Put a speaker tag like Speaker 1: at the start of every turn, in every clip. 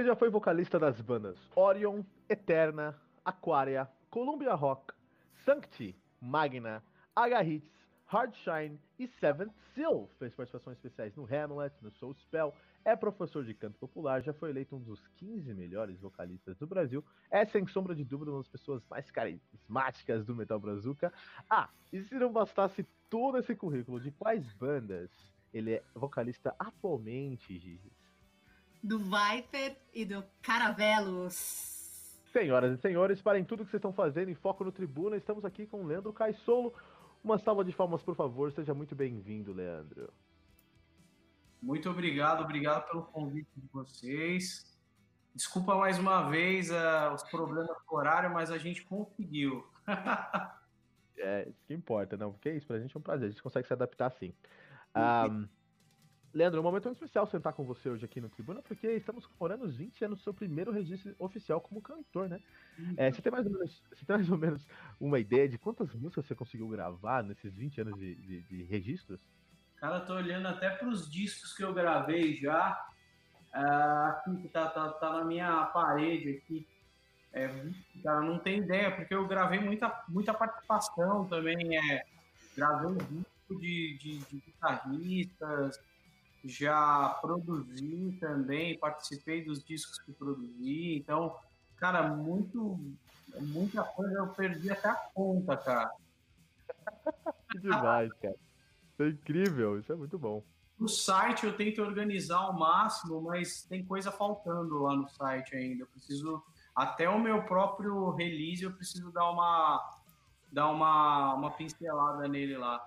Speaker 1: Ele já foi vocalista das bandas Orion, Eterna, Aquaria, Columbia Rock, Sancti, Magna, H-Hits, Hardshine e Seventh Seal. Fez participações especiais no Hamlet, no Soul Spell, é professor de canto popular, já foi eleito um dos 15 melhores vocalistas do Brasil, é sem sombra de dúvida uma das pessoas mais carismáticas do Metal Brazuca. Ah, e se não bastasse todo esse currículo de quais bandas ele é vocalista atualmente, Gigi?
Speaker 2: Do Viper e do Caravelos.
Speaker 1: Senhoras e senhores, parem tudo que vocês estão fazendo em Foco no Tribuna. Estamos aqui com o Leandro Caissolo. Uma salva de palmas, por favor. Seja muito bem-vindo, Leandro.
Speaker 3: Muito obrigado, obrigado pelo convite de vocês. Desculpa mais uma vez uh, os problemas do horário, mas a gente conseguiu.
Speaker 1: é, isso que importa, não? Porque é isso, pra gente é um prazer, a gente consegue se adaptar sim. Um, Leandro, é um momento muito especial sentar com você hoje aqui no Tribuna, porque estamos comemorando os 20 anos do seu primeiro registro oficial como cantor, né? Uhum. É, você, tem mais ou menos, você tem mais ou menos uma ideia de quantas músicas você conseguiu gravar nesses 20 anos de, de, de registros?
Speaker 3: Cara, tô olhando até para os discos que eu gravei já. Uh, aqui que tá, tá, tá na minha parede aqui. É, cara, não tem ideia, porque eu gravei muita, muita participação também. É, gravei um disco de, de, de guitarristas, já produzi também, participei dos discos que produzi, então, cara, muito, muita coisa eu perdi até a conta, cara.
Speaker 1: que demais, cara. Isso é incrível, isso é muito bom.
Speaker 3: No site eu tento organizar ao máximo, mas tem coisa faltando lá no site ainda. Eu preciso, até o meu próprio release, eu preciso dar uma, dar uma, uma pincelada nele lá.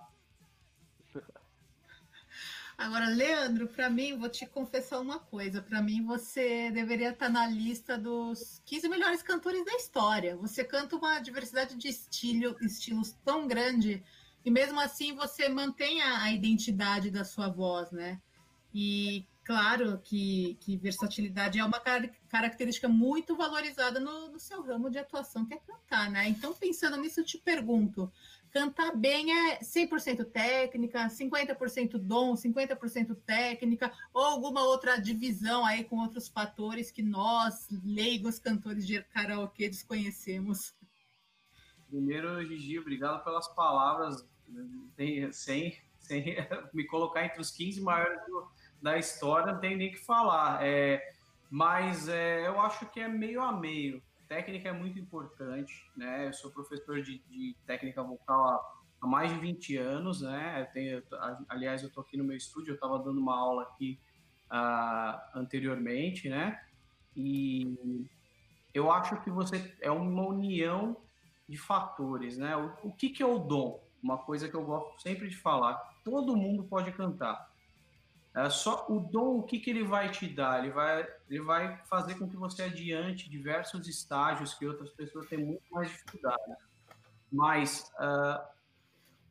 Speaker 2: Agora, Leandro, para mim, vou te confessar uma coisa. Para mim, você deveria estar na lista dos 15 melhores cantores da história. Você canta uma diversidade de estilo, estilos tão grande e mesmo assim você mantém a, a identidade da sua voz, né? E claro que, que versatilidade é uma car característica muito valorizada no, no, seu ramo de atuação, que é cantar, né? Então, pensando nisso, eu te pergunto: cantar bem é 100% técnica, 50% dom, 50% técnica, ou alguma outra divisão aí com outros fatores que nós, leigos cantores de karaokê, desconhecemos?
Speaker 3: Primeiro, Gigi, obrigado pelas palavras, sem, sem me colocar entre os 15 maiores da história, não tem nem que falar. É, mas é, eu acho que é meio a meio técnica é muito importante, né? Eu sou professor de, de técnica vocal há, há, mais de 20 anos, né? Eu tenho, aliás, eu tô aqui no meu estúdio, eu estava dando uma aula aqui uh, anteriormente, né? E eu acho que você é uma união de fatores, né? O, o que, que é o dom? Uma coisa que eu gosto sempre de falar: todo mundo pode cantar. É só o dom, o que, que ele vai te dar? Ele vai, ele vai fazer com que você adiante diversos estágios que outras pessoas têm muito mais dificuldade. Mas uh,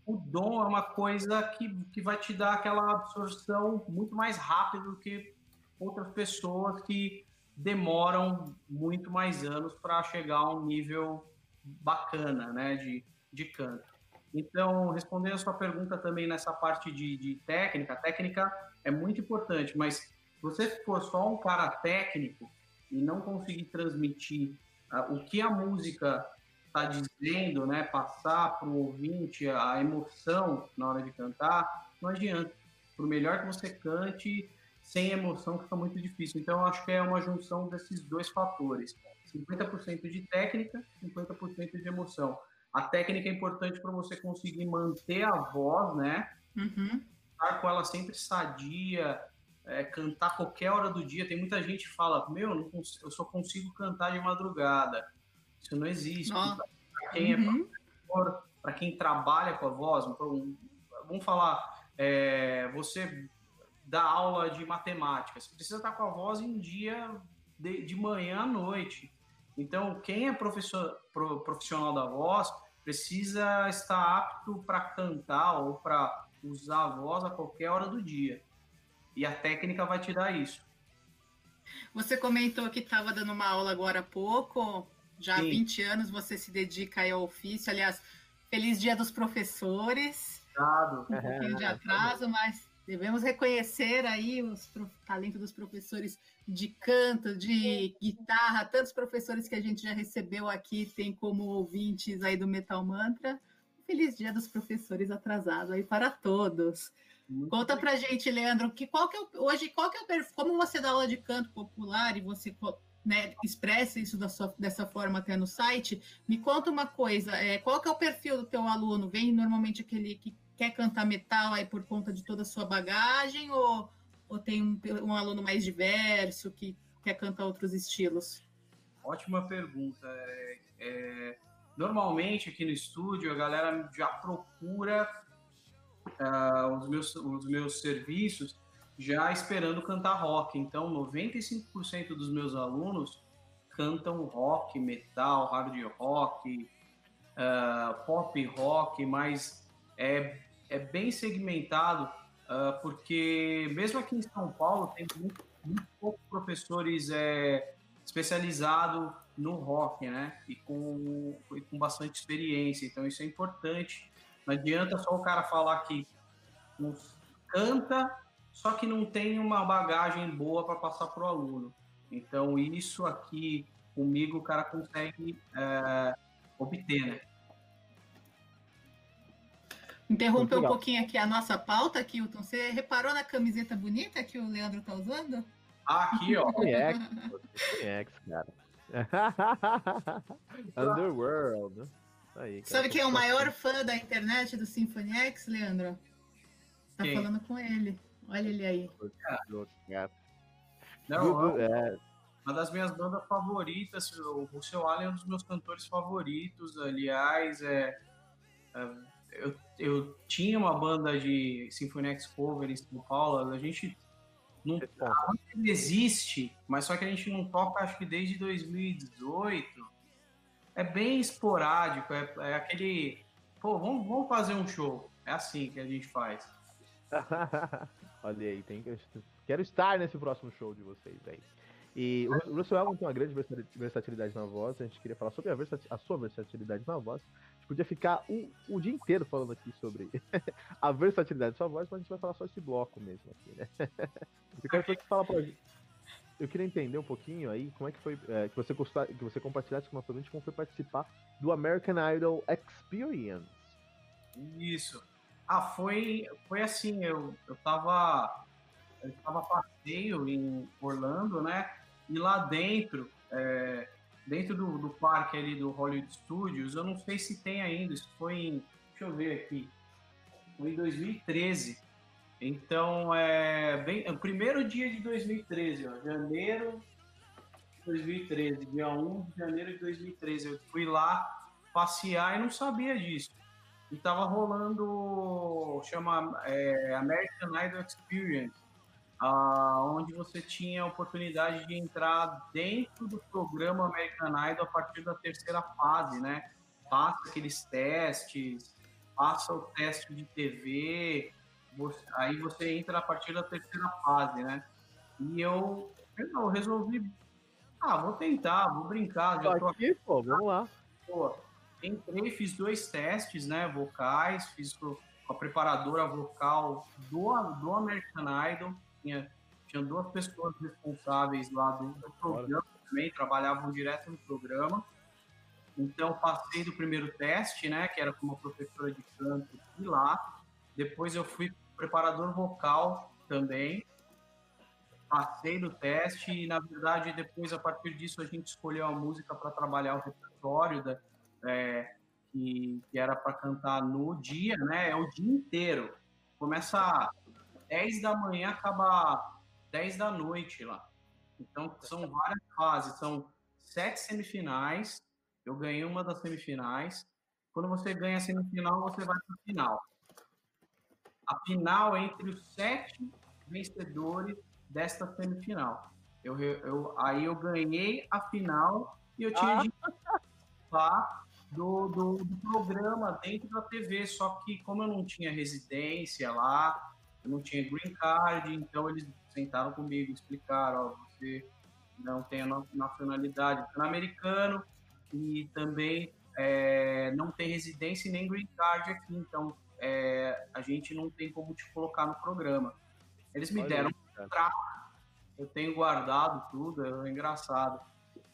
Speaker 3: o dom é uma coisa que, que vai te dar aquela absorção muito mais rápida do que outras pessoas que demoram muito mais anos para chegar a um nível bacana né, de, de canto. Então, respondendo a sua pergunta também nessa parte de, de técnica, técnica é muito importante, mas se você for só um cara técnico e não conseguir transmitir uh, o que a música está dizendo, né, passar para o ouvinte a emoção na hora de cantar, não adianta. Por melhor que você cante, sem emoção fica muito difícil. Então, acho que é uma junção desses dois fatores: 50% de técnica, 50% de emoção. A técnica é importante para você conseguir manter a voz, né? Uhum. Estar com ela sempre sadia, é, cantar qualquer hora do dia. Tem muita gente que fala, meu, eu só consigo cantar de madrugada. Isso não existe. Para quem é uhum. é para quem trabalha com a voz, vamos falar, é, você dá aula de matemática, você precisa estar com a voz em dia de, de manhã à noite. Então, quem é professor, profissional da voz precisa estar apto para cantar ou para usar a voz a qualquer hora do dia. E a técnica vai te dar isso.
Speaker 2: Você comentou que estava dando uma aula agora há pouco, já Sim. há 20 anos você se dedica ao ofício. Aliás, feliz dia dos professores.
Speaker 3: Claro.
Speaker 2: Um pouquinho de atraso, mas devemos reconhecer aí os talentos dos professores de canto, de guitarra, tantos professores que a gente já recebeu aqui, tem como ouvintes aí do Metal Mantra. Feliz dia dos professores atrasado aí para todos. Muito Conta pra gente, Leandro, que qual que é o, hoje qual que é o como você dá aula de canto popular e você né, expressa isso da sua, dessa forma até no site. Me conta uma coisa, é, qual que é o perfil do teu aluno? Vem normalmente aquele que quer cantar metal aí por conta de toda a sua bagagem ou, ou tem um, um aluno mais diverso que quer cantar outros estilos?
Speaker 3: Ótima pergunta. É, é, normalmente aqui no estúdio a galera já procura uh, os, meus, os meus serviços já esperando cantar rock. Então, 95% dos meus alunos cantam rock, metal, hard rock, uh, pop rock, mas é, é bem segmentado, uh, porque mesmo aqui em São Paulo tem muito, muito poucos professores é, especializados no rock, né? E com, com bastante experiência. Então, isso é importante. Não adianta só o cara falar que canta só que não tem uma bagagem boa para passar para o aluno. Então, isso aqui comigo o cara consegue é, obter, né?
Speaker 2: Interromper um pouquinho aqui a nossa pauta, Kilton. Você reparou na camiseta bonita que o Leandro está usando?
Speaker 3: Ah, aqui, ó.
Speaker 1: X, cara. Underworld.
Speaker 2: Aí, cara. Sabe quem é o maior fã da internet do Symphony X, Leandro? Tá quem? falando com ele. Olha ele aí.
Speaker 3: Não, é. Uma das minhas bandas favoritas, o Russell Allen é um dos meus cantores favoritos, aliás, é, é eu, eu tinha uma banda de Symphony X Cover em São Paulo, a gente não existe, mas só que a gente não toca acho que desde 2018. É bem esporádico, é, é aquele, pô, vamos, vamos fazer um show. É assim que a gente faz.
Speaker 1: Olha aí, tem que... quero estar nesse próximo show de vocês aí. E o Russell Elton tem uma grande versatilidade na voz, a gente queria falar sobre a, a sua versatilidade na voz. A gente podia ficar o, o dia inteiro falando aqui sobre a versatilidade da sua voz, mas a gente vai falar só esse bloco mesmo aqui, né? Eu quero que você fala pra gente. Eu queria entender um pouquinho aí como é que foi é, que, você gostar, que você compartilhasse com nosso ouvinte como foi participar do American Idol Experience.
Speaker 3: Isso. Ah, foi, foi assim, eu, eu tava. Eu tava passeio em Orlando, né? E lá dentro, é, dentro do, do parque ali do Hollywood Studios, eu não sei se tem ainda, isso foi em. Deixa eu ver aqui. Foi em 2013. Então, é, bem, é o primeiro dia de 2013, ó, janeiro de 2013, dia 1 de janeiro de 2013. Eu fui lá passear e não sabia disso e tava rolando, chama é, American Idol Experience, ah, onde você tinha a oportunidade de entrar dentro do programa American Idol a partir da terceira fase, né? Passa aqueles testes, passa o teste de TV, você, aí você entra a partir da terceira fase, né? E eu, eu resolvi, ah, vou tentar, vou brincar.
Speaker 1: Já tô aqui, pô, vamos lá.
Speaker 3: Pô, entrei, fiz dois testes, né, vocais, fiz com a preparadora vocal do, do American Idol, tinha, tinha duas pessoas responsáveis lá do, do programa também, trabalhavam direto no programa, então passei do primeiro teste, né, que era com uma professora de canto e lá, depois eu fui preparador vocal também, passei no teste e, na verdade, depois, a partir disso, a gente escolheu a música para trabalhar o repertório da, é, que, que, era para cantar no dia, né? É o dia inteiro. Começa 10 da manhã, acaba 10 da noite lá. Então, são várias fases, são sete semifinais. Eu ganhei uma das semifinais. Quando você ganha a semifinal, você vai para a final. A final é entre os sete vencedores desta semifinal. Eu, eu, aí eu ganhei a final e eu tinha ah. de participar do, do, do, programa dentro da TV. Só que como eu não tinha residência lá, eu não tinha green card, então eles sentaram comigo, explicaram, ó, você não tem a nacionalidade pan-americano e também é, não tem residência nem green card aqui, então é, a gente não tem como te colocar no programa. Eles me Olha deram um contrato, eu tenho guardado tudo, é engraçado.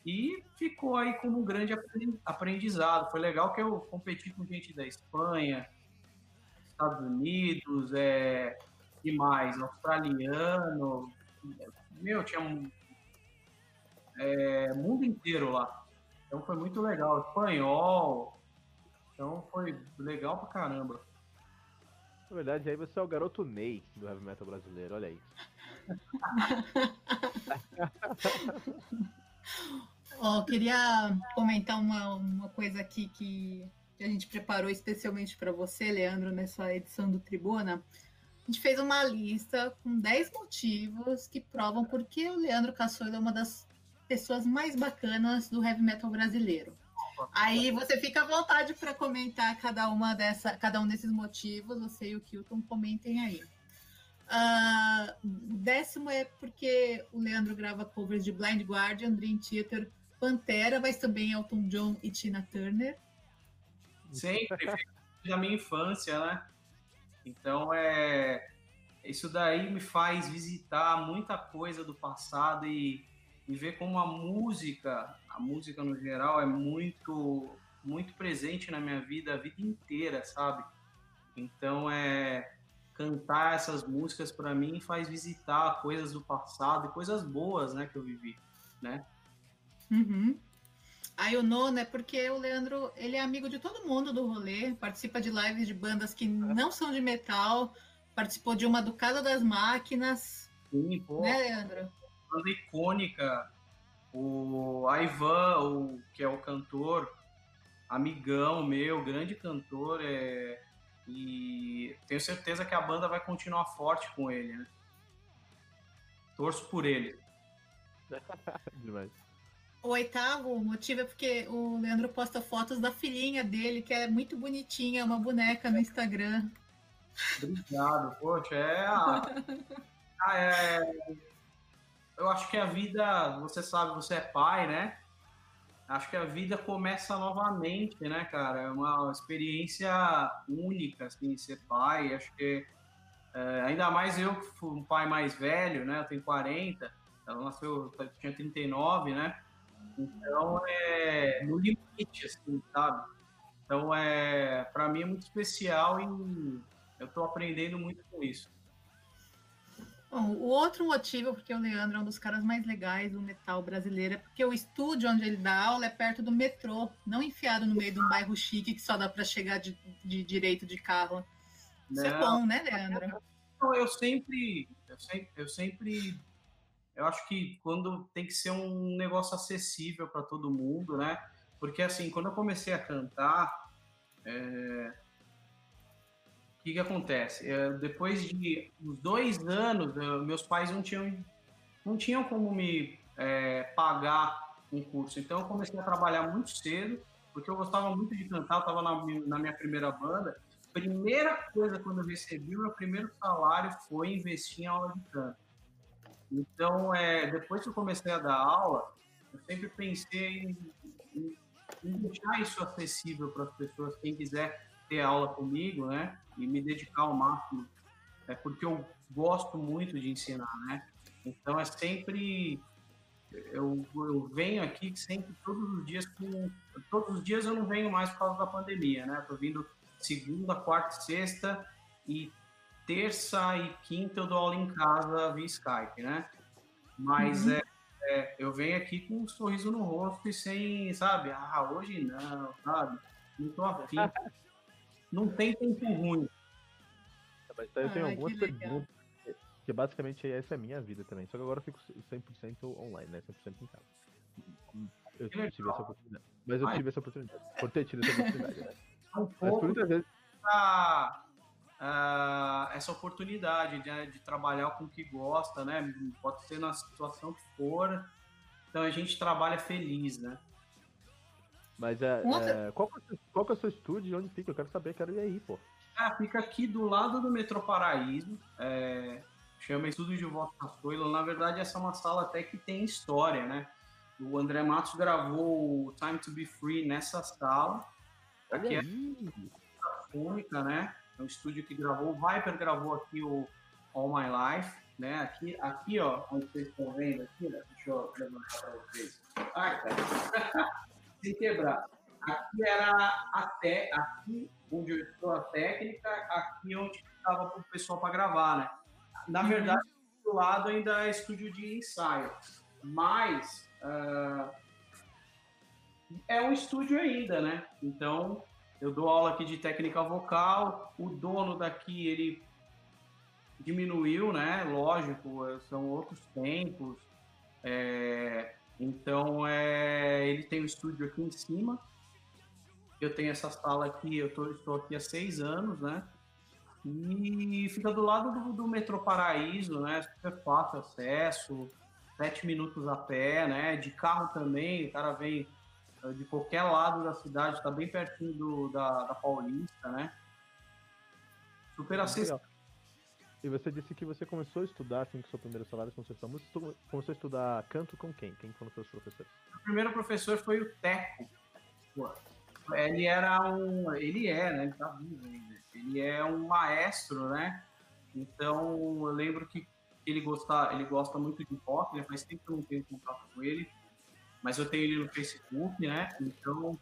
Speaker 3: E ficou aí como um grande aprendizado. Foi legal que eu competi com gente da Espanha, Estados Unidos, é, e mais, australiano. Meu, tinha um é, mundo inteiro lá. Então foi muito legal. Espanhol. Então foi legal pra caramba.
Speaker 1: Na verdade, aí você é o garoto Ney do heavy metal brasileiro, olha aí.
Speaker 2: oh, queria comentar uma, uma coisa aqui que, que a gente preparou especialmente para você, Leandro, nessa edição do Tribuna. A gente fez uma lista com 10 motivos que provam por que o Leandro Caçola é uma das pessoas mais bacanas do heavy metal brasileiro. Aí você fica à vontade para comentar cada uma dessa, cada um desses motivos. Você e o Kilton comentem aí. Uh, décimo é porque o Leandro grava covers de Blind Guardian, Dream Theater, Pantera, mas também Elton John e Tina Turner.
Speaker 3: Sempre, da minha infância, né? Então é isso daí me faz visitar muita coisa do passado e e ver como a música, a música no geral, é muito, muito presente na minha vida a vida inteira, sabe? Então, é cantar essas músicas para mim faz visitar coisas do passado e coisas boas, né, que eu vivi, né?
Speaker 2: Uhum. Aí o nono é porque o Leandro, ele é amigo de todo mundo do rolê, participa de lives de bandas que não são de metal, participou de uma do Casa das Máquinas.
Speaker 3: Sim, pô.
Speaker 2: Né, Leandro?
Speaker 3: banda icônica. O Ivan, o, que é o cantor, amigão meu, grande cantor, é, e tenho certeza que a banda vai continuar forte com ele, né? Torço por ele.
Speaker 2: Demais. O oitavo motivo é porque o Leandro posta fotos da filhinha dele, que é muito bonitinha, uma boneca no Instagram.
Speaker 3: Obrigado, poxa, é a... Ah, é, eu acho que a vida, você sabe, você é pai, né? Acho que a vida começa novamente, né, cara? É uma experiência única, assim, ser pai. Acho que, é, ainda mais eu que fui um pai mais velho, né? Eu tenho 40, ela nasceu, eu tinha 39, né? Então, é no limite, assim, sabe? Então, é, para mim é muito especial e eu estou aprendendo muito com isso.
Speaker 2: Bom, o outro motivo, porque o Leandro é um dos caras mais legais do metal brasileiro, é porque o estúdio onde ele dá aula é perto do metrô, não enfiado no meio de um bairro chique que só dá para chegar de, de, direito de carro. Isso é não. é bom, né, Leandro?
Speaker 3: Eu sempre, eu sempre, eu sempre, eu acho que quando tem que ser um negócio acessível para todo mundo, né? Porque assim, quando eu comecei a cantar, é, que, que acontece? É, depois de uns dois anos, é, meus pais não tinham, não tinham como me é, pagar um curso. Então eu comecei a trabalhar muito cedo, porque eu gostava muito de cantar, eu estava na, na, minha primeira banda. Primeira coisa quando eu recebi o meu primeiro salário foi investir em aula de canto. Então, é, depois que eu comecei a dar aula, eu sempre pensei em, em, em deixar isso acessível para as pessoas, quem quiser ter aula comigo, né? E me dedicar ao máximo. É porque eu gosto muito de ensinar, né? Então é sempre eu, eu venho aqui sempre todos os dias com todos os dias eu não venho mais por causa da pandemia, né? Tô vindo segunda, quarta, sexta e terça e quinta eu dou aula em casa via Skype, né? Mas uhum. é, é, eu venho aqui com um sorriso no rosto e sem, sabe? Ah, hoje não, sabe? Não tô afim. não tem tempo ruim.
Speaker 1: Mas eu tenho algumas perguntas, que basicamente essa é a minha vida também. Só que agora eu fico 100% online, né? 100% em casa. Eu tive essa oportunidade. Mas eu tive essa oportunidade. Por ter tido essa oportunidade, né?
Speaker 3: Um Mas por muitas vezes. Pra, uh, essa oportunidade de, de, trabalhar com o que gosta, né? Pode ser na situação que for. Então a gente trabalha feliz, né?
Speaker 1: Mas é, é qual, é qual é o seu estúdio onde fica? Eu quero saber, quero ir aí, pô.
Speaker 3: Ah, fica aqui do lado do Metrô Paraíso. É, chama Estúdio de Voto Cascoilo. Na verdade, essa é uma sala até que tem história, né? O André Matos gravou Time to Be Free nessa sala. Aqui é única, né? É um estúdio que gravou. O Viper gravou aqui o All My Life, né? Aqui, aqui ó, onde vocês estão vendo aqui, né? deixa eu levantar para vocês. Ai, cara. Sem quebrar. Aqui era até aqui onde eu estou a técnica, aqui onde estava o pessoal para gravar, né? Na uhum. verdade, do lado ainda é estúdio de ensaio, mas uh, é um estúdio ainda, né? Então eu dou aula aqui de técnica vocal, o dono daqui, ele diminuiu, né? Lógico, são outros tempos. É, então, é, ele tem um estúdio aqui em cima. Eu tenho essa sala aqui, eu tô, estou aqui há seis anos, né? E fica do lado do, do metrô Paraíso, né? Super fácil acesso, sete minutos a pé, né? De carro também, o cara vem de qualquer lado da cidade, está bem pertinho do, da, da Paulista, né? Super acessível.
Speaker 1: E você disse que você começou a estudar, assim, que seu primeiro salário começou a estudar música, começou a estudar canto com quem? Quem foram os seus professores?
Speaker 3: O primeiro professor foi o Teco. Ele era um... Ele é, né? Ele tá vivo ainda. Ele é um maestro, né? Então, eu lembro que ele gosta, ele gosta muito de rock, né? faz tempo que eu não tenho contato com ele mas eu tenho ele no Facebook, né? Então,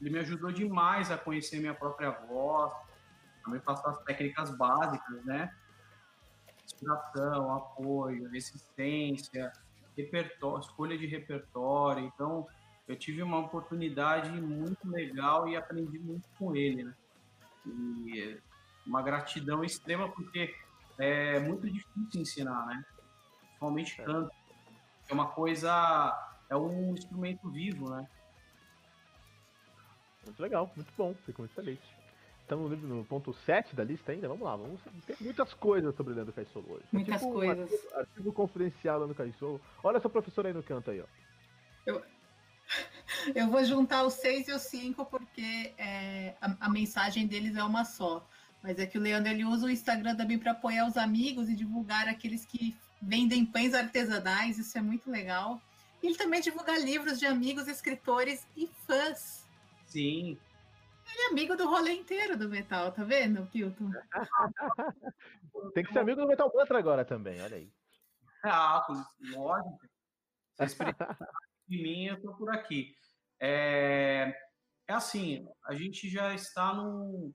Speaker 3: ele me ajudou demais a conhecer minha própria voz, também passar as técnicas básicas, né? Inspiração, apoio, resistência, repertório, escolha de repertório. Então, eu tive uma oportunidade muito legal e aprendi muito com ele, né? E uma gratidão extrema porque é muito difícil ensinar, né? Principalmente canto. É uma coisa é um instrumento vivo, né?
Speaker 1: Muito legal, muito bom, fico muito feliz. Estamos no ponto 7 da lista ainda, vamos lá, vamos ter muitas coisas sobre o Leandro Caissolo hoje.
Speaker 2: Muitas tipo coisas.
Speaker 1: Um artigo, artigo confidencial Leandro Caissolo. Olha essa professora aí no canto aí, ó.
Speaker 2: Eu, eu vou juntar os 6 e os 5 porque é, a, a, mensagem deles é uma só. Mas é que o Leandro ele usa o Instagram também para apoiar os amigos e divulgar aqueles que vendem pães artesanais, isso é muito legal. Ele também divulga livros de amigos, escritores e fãs.
Speaker 3: Sim.
Speaker 2: Ele é amigo do rolê inteiro do metal, tá vendo, Kilton?
Speaker 1: Tem que ser amigo do Metal Mantra agora também, olha aí.
Speaker 3: Ah, lógico. Se de mim, eu tô por aqui. É, é assim, a gente já está no,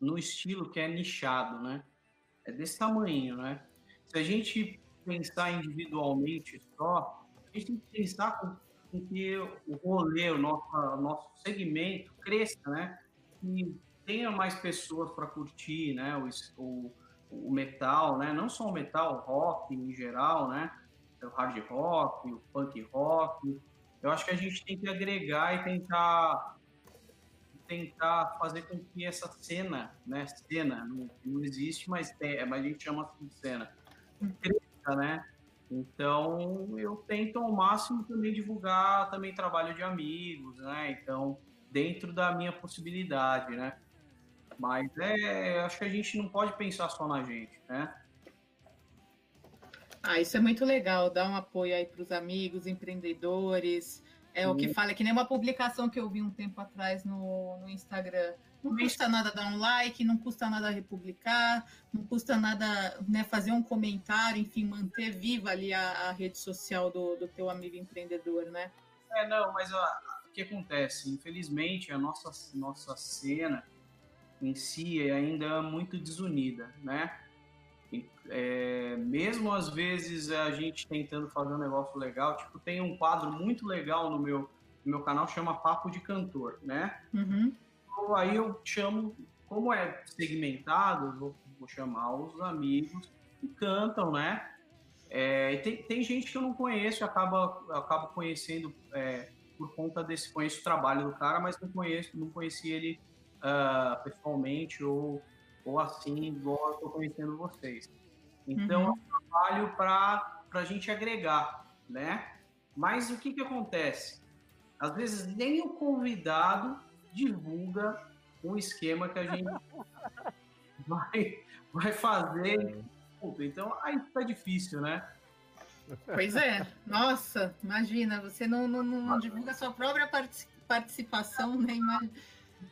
Speaker 3: no estilo que é nichado, né? É desse tamanho, né? Se a gente pensar individualmente só, a gente tem que pensar com, com que o rolê, o nosso, o nosso segmento cresça, né? E tenha mais pessoas para curtir, né? O, o, o, metal, né? Não só o metal, o rock em geral, né? O hard rock, o punk rock. Eu acho que a gente tem que agregar e tentar tentar fazer com que essa cena, né? Cena não, não existe, mas tem, mas a gente chama assim de cena. Cresça, né? Então, eu tento ao máximo também divulgar também trabalho de amigos, né? Então, dentro da minha possibilidade, né? Mas é, acho que a gente não pode pensar só na gente, né?
Speaker 2: Ah, isso é muito legal, dar um apoio aí para os amigos, empreendedores. É Sim. o que fala, é que nem uma publicação que eu vi um tempo atrás no, no Instagram não custa nada dar um like, não custa nada republicar, não custa nada né, fazer um comentário, enfim, manter viva ali a, a rede social do, do teu amigo empreendedor, né?
Speaker 3: É, não, mas o que acontece? Infelizmente, a nossa, nossa cena em si é ainda muito desunida, né? É, mesmo às vezes a gente tentando fazer um negócio legal, tipo, tem um quadro muito legal no meu, no meu canal, chama Papo de Cantor, né?
Speaker 2: Uhum.
Speaker 3: Então, aí eu chamo, como é segmentado, vou, vou chamar os amigos que cantam, né? É, tem, tem gente que eu não conheço, acaba, acabo conhecendo é, por conta desse, conheço o trabalho do cara, mas não conheço, não conheci ele uh, pessoalmente ou ou assim, igual estou conhecendo vocês. Então, uhum. é um trabalho para a gente agregar, né? Mas o que, que acontece? Às vezes nem o convidado divulga um esquema que a gente vai, vai fazer. Então aí fica difícil, né?
Speaker 2: Pois é, nossa, imagina, você não, não, não divulga sua própria participação, nem né?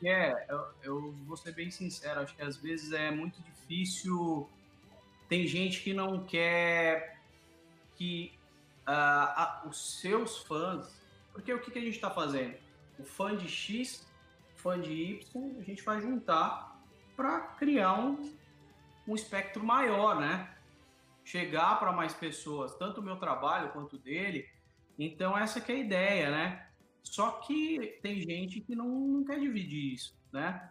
Speaker 3: É, eu, eu vou ser bem sincero, acho que às vezes é muito difícil. Tem gente que não quer que uh, os seus fãs. Porque o que, que a gente está fazendo? O fã de X, fã de Y, a gente vai juntar para criar um, um espectro maior, né? Chegar para mais pessoas, tanto o meu trabalho quanto o dele. Então, essa que é a ideia, né? Só que tem gente que não, não quer dividir isso, né?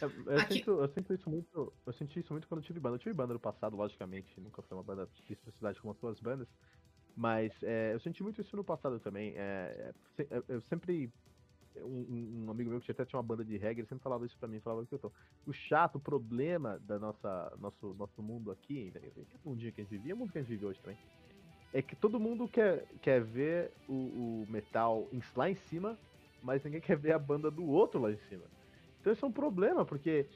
Speaker 1: Eu, eu, sinto, eu, sinto, isso muito. Eu senti isso muito quando eu tive banda. Eu tive banda no passado, logicamente, nunca foi uma banda de especificidade como as suas bandas. Mas é, eu senti muito isso no passado também. É, é, eu sempre. Um, um, amigo meu que até tinha uma banda de reggae, ele sempre falava isso pra mim, falava que eu tô. O chato, o problema da nossa nosso, nosso mundo aqui, o mundinho que a gente vivia, o mundo que a gente vive hoje também, é que todo mundo quer, quer ver o, o metal lá em cima, mas ninguém quer ver a banda do outro lá em cima. Então isso é um problema, porque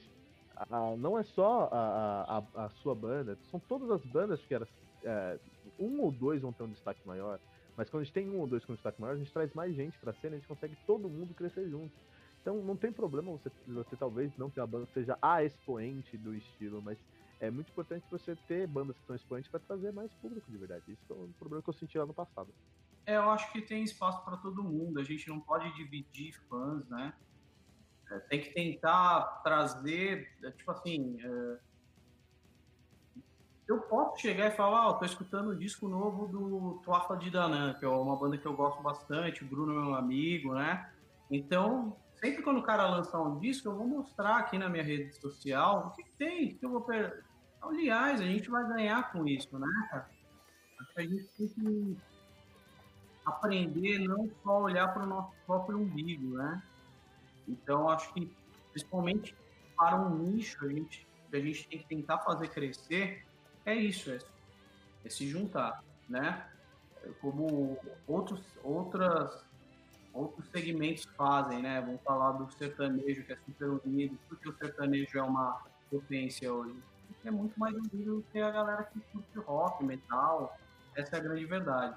Speaker 1: a, não é só a, a, a, sua banda, são todas as bandas que. É, um ou dois vão ter um destaque maior. Mas quando a gente tem um ou dois com destaque maior, a gente traz mais gente pra cena, a gente consegue todo mundo crescer junto. Então não tem problema você, você talvez não ter uma banda que seja a expoente do estilo, mas é muito importante você ter bandas que são expoentes para trazer mais público de verdade. Isso foi um problema que eu senti lá no passado.
Speaker 3: É, eu acho que tem espaço para todo mundo. A gente não pode dividir fãs, né? É, tem que tentar trazer, é, tipo assim, é... eu posso chegar e falar, ó, oh, tô escutando o disco novo do Tuafa de Danan, que é uma banda que eu gosto bastante, o Bruno é meu amigo, né? Então, sempre quando o cara lançar um disco, eu vou mostrar aqui na minha rede social o que, tem, que eu vou per... Aliás, a gente vai ganhar com isso, né, cara? A gente tem que aprender não só olhar para o nosso próprio umbigo, né? Então, acho que, principalmente para um nicho, a gente, a gente tem que tentar fazer crescer, é isso, é, é se juntar, né? Como outros, outras, outros segmentos fazem, né? Vamos falar do sertanejo, que é super unido, porque o sertanejo é uma potência hoje. É muito mais unido do que a galera que curte rock, metal. Essa é a grande verdade.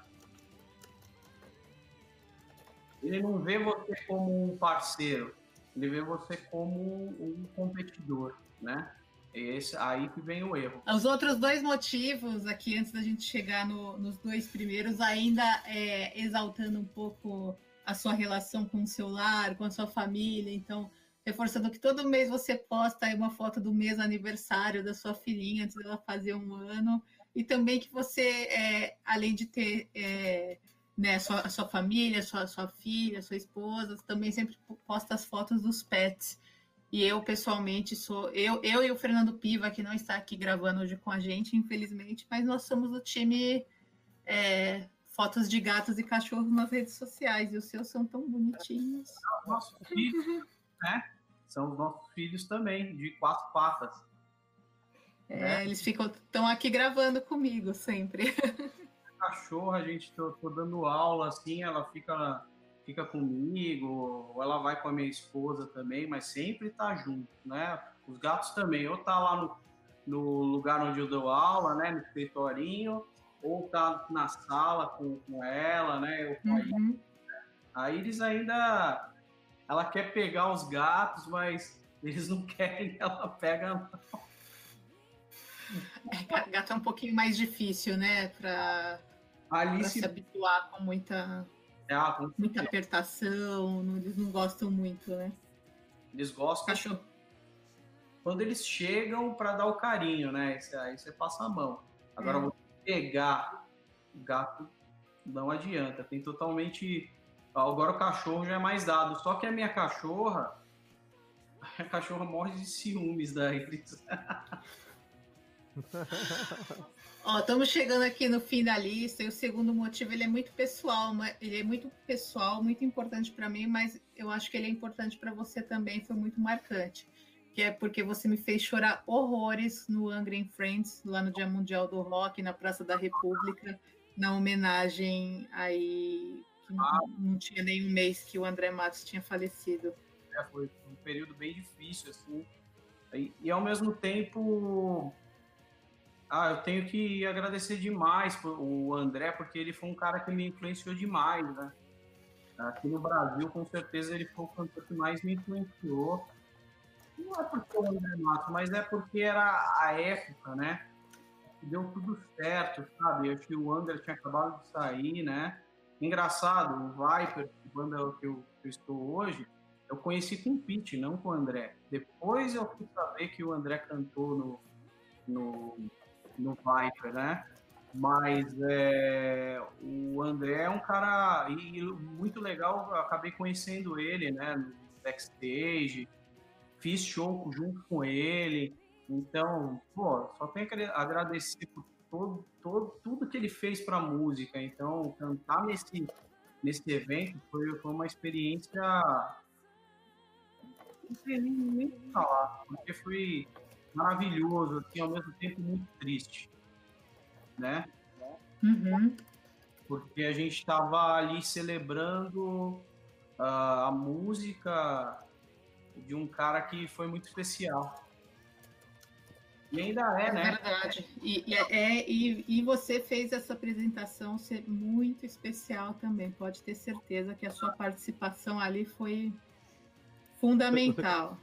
Speaker 3: Ele não vê você como um parceiro, ele vê você como um competidor, né? Esse, aí que vem o erro.
Speaker 2: Os outros dois motivos aqui, antes da gente chegar no, nos dois primeiros, ainda é, exaltando um pouco a sua relação com o seu lar, com a sua família. Então, reforçando que todo mês você posta uma foto do mês aniversário da sua filhinha, antes dela fazer um ano. E também que você, é, além de ter é, né, sua, sua família, sua, sua filha, sua esposa, também sempre posta as fotos dos pets. E eu, pessoalmente, sou. Eu, eu e o Fernando Piva, que não está aqui gravando hoje com a gente, infelizmente, mas nós somos o time é, fotos de gatos e cachorros nas redes sociais. E os seus são tão bonitinhos.
Speaker 3: São nossos filhos, né? São os nossos filhos também, de quatro patas.
Speaker 2: É, né? eles ficam estão aqui gravando comigo sempre.
Speaker 3: cachorra, a gente tô, tô, dando aula assim, ela fica fica comigo, ou ela vai com a minha esposa também, mas sempre tá junto, né? Os gatos também, ou tá lá no, no lugar onde eu dou aula, né, no escritorinho, ou tá na sala com, com ela, né? Eu, uhum. A Iris ainda ela quer pegar os gatos, mas eles não querem, ela pega não.
Speaker 2: É, gato é um pouquinho mais difícil, né? Pra Alice... se habituar com muita, ah, muita apertação, não, eles não gostam muito, né?
Speaker 3: Eles gostam. Cachorro. Quando eles chegam para dar o carinho, né? Aí você passa a mão. Agora, é. pegar o gato não adianta. Tem totalmente. Agora o cachorro já é mais dado. Só que a minha cachorra. A cachorra morre de ciúmes da Iris.
Speaker 2: Ó, estamos chegando aqui no fim da lista e o segundo motivo ele é muito pessoal, ele é muito pessoal, muito importante para mim, mas eu acho que ele é importante para você também, foi muito marcante. que é porque você me fez chorar horrores no Angry Friends, lá no Dia Mundial do Rock, na Praça da República, na homenagem aí que ah. não tinha nem um mês que o André Matos tinha falecido.
Speaker 3: É, foi um período bem difícil, assim. E, e ao mesmo tempo, ah, eu tenho que agradecer demais o André, porque ele foi um cara que me influenciou demais, né? Aqui no Brasil, com certeza, ele foi o cantor que mais me influenciou. Não é porque o André Matos, mas é porque era a época, né? Deu tudo certo, sabe? Eu acho que o André tinha acabado de sair, né? Engraçado, o Viper, banda que eu, que eu estou hoje, eu conheci com o Pete, não com o André. Depois eu fui saber que o André cantou no, no, no Viper, né? Mas é, o André é um cara e, muito legal, acabei conhecendo ele, né? No backstage, fiz show junto com ele. Então, pô, só tenho que agradecer por todo, todo, tudo que ele fez para a música. Então, cantar nesse, nesse evento foi, foi uma experiência. Não sei nem, nem falar, porque foi maravilhoso, assim, ao mesmo tempo muito triste, né?
Speaker 2: Uhum.
Speaker 3: Porque a gente estava ali celebrando uh, a música de um cara que foi muito especial. E ainda é, né?
Speaker 2: É verdade. E, e, é, e, e você fez essa apresentação ser muito especial também. Pode ter certeza que a sua participação ali foi fundamental.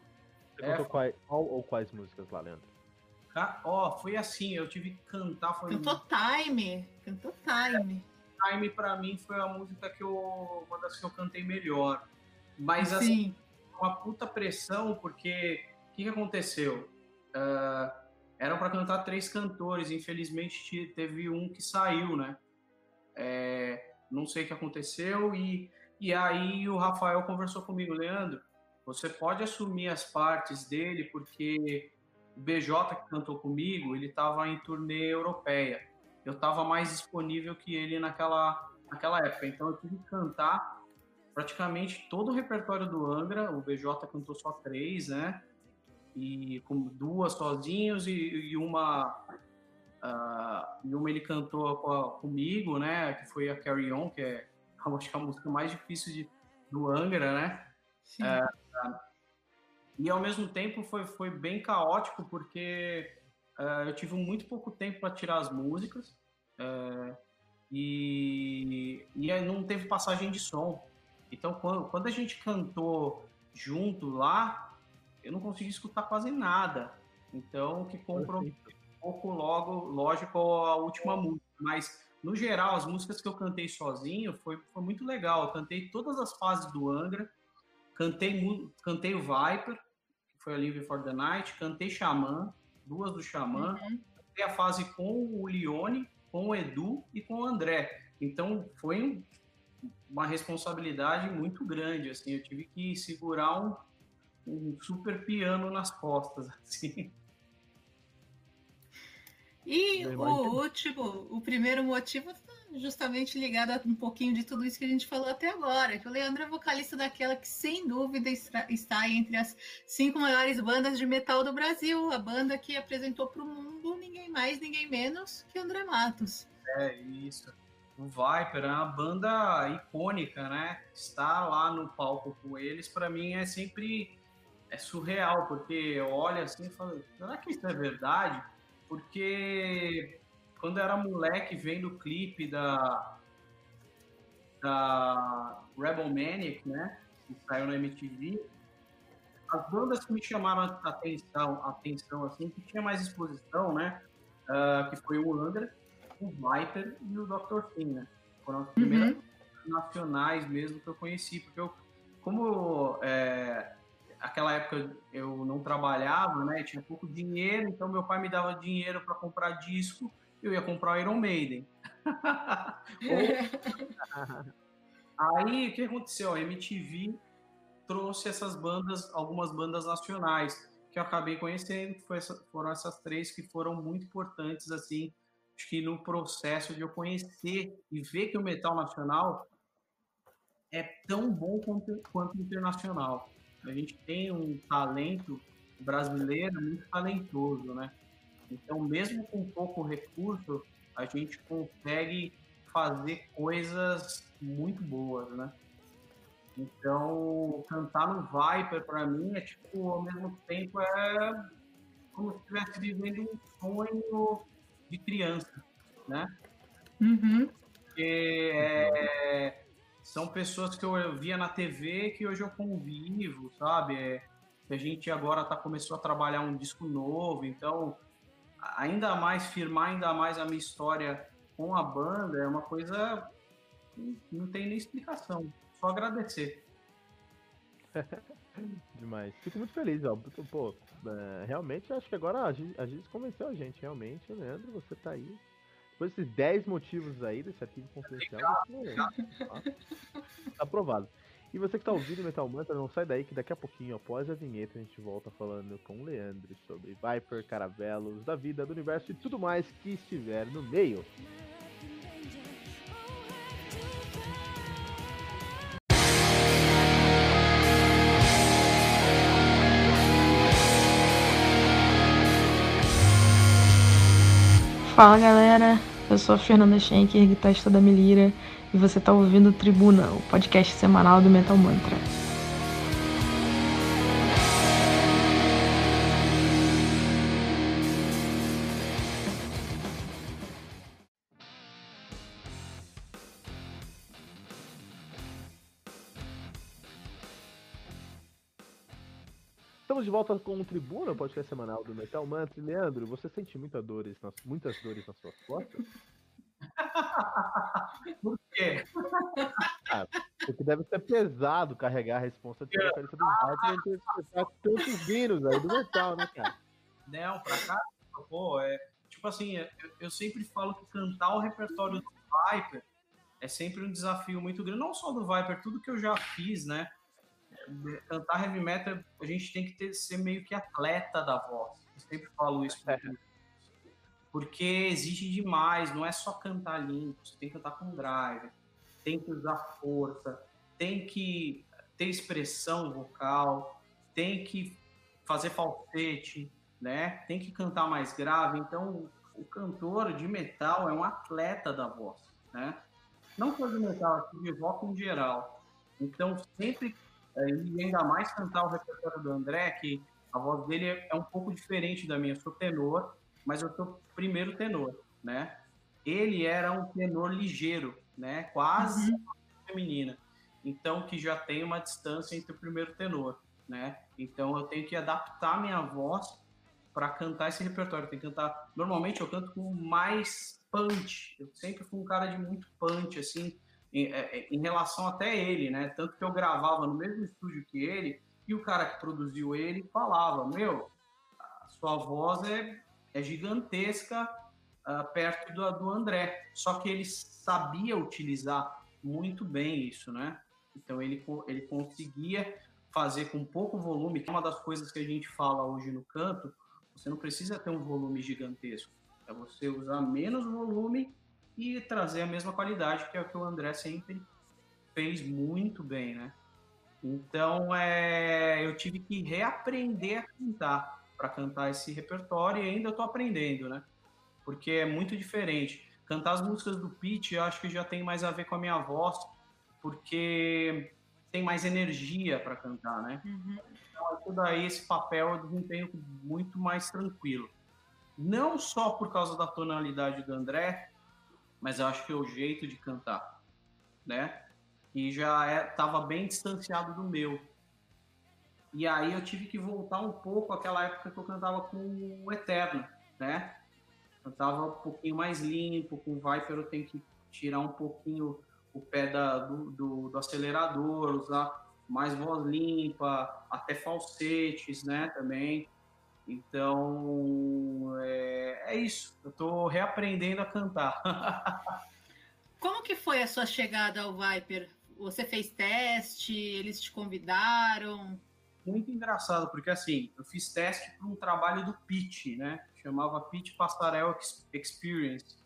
Speaker 1: Você, é, qual, qual, ou quais músicas lá, Leandro?
Speaker 3: Ó, oh, foi assim, eu tive que cantar. Foi
Speaker 2: Cantou Time, cantou Time.
Speaker 3: Time pra mim foi a música que eu. uma das que eu cantei melhor. Mas assim, uma puta pressão, porque o que, que aconteceu? Uh, eram para cantar três cantores, infelizmente teve um que saiu, né? É, não sei o que aconteceu, e, e aí o Rafael conversou comigo, Leandro, você pode assumir as partes dele, porque o BJ que cantou comigo, ele estava em turnê europeia. Eu estava mais disponível que ele naquela, naquela época, então eu tive que cantar praticamente todo o repertório do Angra, o BJ cantou só três, né? e com duas sozinhos e, e uma uh, e uma ele cantou a, comigo, né? Que foi a Carry On, que é acho que é a música mais difícil de, do Angra, né? Uh, e ao mesmo tempo foi, foi bem caótico porque uh, eu tive muito pouco tempo para tirar as músicas e, e não teve passagem de som. Então quando, quando a gente cantou junto lá, eu não consegui escutar quase nada. Então, que comprou um pouco logo, lógico, a última música. Mas, no geral, as músicas que eu cantei sozinho foi, foi muito legal. Eu cantei todas as fases do Angra, cantei, cantei o Viper, que foi a Live for the Night, cantei Xamã, duas do Xamã, uhum. cantei a fase com o Lione, com o Edu e com o André. Então, foi uma responsabilidade muito grande, assim, eu tive que segurar um um super piano nas costas, assim.
Speaker 2: E o último, o primeiro motivo tá justamente ligado a um pouquinho de tudo isso que a gente falou até agora, que o Leandro é vocalista daquela que sem dúvida está entre as cinco maiores bandas de metal do Brasil, a banda que apresentou para o mundo ninguém mais, ninguém menos que André Matos.
Speaker 3: É isso. O Viper é uma banda icônica, né? Estar lá no palco com eles, para mim é sempre é surreal, porque olha assim e falo, será que isso é verdade? Porque quando eu era moleque vendo o clipe da, da Rebel Manic, né? Que saiu na MTV, as bandas que me chamaram a atenção, atenção assim, que tinha mais exposição, né? Uh, que foi o Under, o Viper e o Dr. Thing, né? Foram as primeiras uhum. nacionais mesmo que eu conheci, porque eu, como é, aquela época eu não trabalhava, né? Tinha pouco dinheiro, então meu pai me dava dinheiro para comprar disco, eu ia comprar Iron Maiden. Aí o que aconteceu? A MTV trouxe essas bandas, algumas bandas nacionais que eu acabei conhecendo, que foram essas três que foram muito importantes assim, acho que no processo de eu conhecer e ver que o metal nacional é tão bom quanto, quanto internacional. A gente tem um talento brasileiro muito talentoso, né? Então, mesmo com pouco recurso, a gente consegue fazer coisas muito boas, né? Então, cantar no Viper, para mim, é tipo, ao mesmo tempo, é como se estivesse vivendo um sonho de criança, né?
Speaker 2: Uhum.
Speaker 3: Porque é, são pessoas que eu via na TV que hoje eu convivo, sabe? É, a gente agora tá, começou a trabalhar um disco novo, então ainda mais firmar ainda mais a minha história com a banda é uma coisa não tem nem explicação, só agradecer.
Speaker 1: Demais. Fico muito feliz, ó. Pô, é, realmente acho que agora a gente, a gente convenceu a gente, realmente, Leandro, você tá aí. Depois desses 10 motivos aí desse arquivo confidencial, tá aprovado. E você que tá ouvindo Metal Mantra, não sai daí que daqui a pouquinho, após a vinheta, a gente volta falando com o Leandro sobre Viper, Caravelos, da vida, do universo e tudo mais que estiver no meio.
Speaker 4: Fala galera, eu sou a Fernanda Schenker, guitarrista da Melira, e você está ouvindo Tribuna, o podcast semanal do Metal Mantra.
Speaker 1: De volta com o Tribuna, podcast semanal do Metal Mantra. Leandro, você sente muita dores nas, muitas dores nas suas costas?
Speaker 3: Por quê?
Speaker 1: Ah, porque deve ser pesado carregar a responsa de vocalista do rádio e interpretar tantos hinos aí do metal, né, cara?
Speaker 3: Não, pra cá, pô, é. Tipo assim, eu, eu sempre falo que cantar o repertório do Viper é sempre um desafio muito grande. Não só do Viper, tudo que eu já fiz, né? Cantar heavy metal, a gente tem que ter, ser meio que atleta da voz. Eu sempre falo isso. É. Porque exige demais, não é só cantar limpo, você tem que cantar com drive, tem que usar força, tem que ter expressão vocal, tem que fazer falsete, né? Tem que cantar mais grave. Então, o cantor de metal é um atleta da voz, né? Não só de metal, de rock em geral. Então, sempre é, e ainda mais cantar o repertório do André, que a voz dele é, é um pouco diferente da minha. Eu sou tenor, mas eu sou primeiro tenor, né? Ele era um tenor ligeiro, né? Quase uhum. feminina. Então, que já tem uma distância entre o primeiro tenor, né? Então, eu tenho que adaptar minha voz para cantar esse repertório. Tem que cantar. Normalmente, eu canto com mais punch. Eu sempre fui um cara de muito punch, assim em, é, é, em relação até ele, né? Tanto que eu gravava no mesmo estúdio que ele e o cara que produziu ele falava: Meu, sua voz é, é gigantesca uh, perto do, do André. Só que ele sabia utilizar muito bem isso, né? Então ele, ele conseguia fazer com pouco volume, que é uma das coisas que a gente fala hoje no canto, você não precisa ter um volume gigantesco. É você usar menos volume e trazer a mesma qualidade, que é o que o André sempre fez muito bem, né? Então, é, eu tive que reaprender a cantar para cantar esse repertório e ainda estou aprendendo, né? Porque é muito diferente. Cantar as músicas do Pete, eu acho que já tem mais a ver com a minha voz, porque tem mais energia para cantar, né? Uhum. Então, isso daí, esse papel eu desempenho muito mais tranquilo. Não só por causa da tonalidade do André, mas eu acho que é o jeito de cantar, né? E já estava é, bem distanciado do meu. E aí eu tive que voltar um pouco àquela época que eu cantava com o Eterno, né? Cantava um pouquinho mais limpo, com o Viper eu tenho que tirar um pouquinho o pé da, do, do, do acelerador, usar mais voz limpa, até falsetes, né, também. Então, é, é isso. Eu estou reaprendendo a cantar.
Speaker 2: Como que foi a sua chegada ao Viper? Você fez teste? Eles te convidaram?
Speaker 3: Muito engraçado, porque assim, eu fiz teste para um trabalho do Pitch, né? Chamava Pitch Passarel Experience.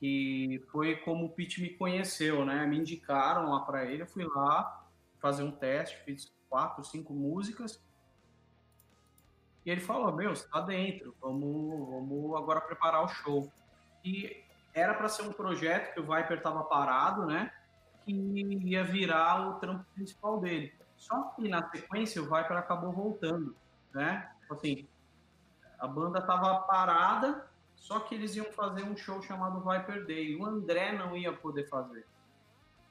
Speaker 3: Que foi como o Pitch me conheceu, né? Me indicaram lá para ele, eu fui lá fazer um teste, fiz quatro, cinco músicas E ele falou: Meu, você tá dentro, vamos, vamos agora preparar o show. E era para ser um projeto que o Viper tava parado, né? Que ia virar o trampo principal dele. Só que na sequência o Viper acabou voltando, né? Tipo assim, a banda tava parada, só que eles iam fazer um show chamado Viper Day. O André não ia poder fazer.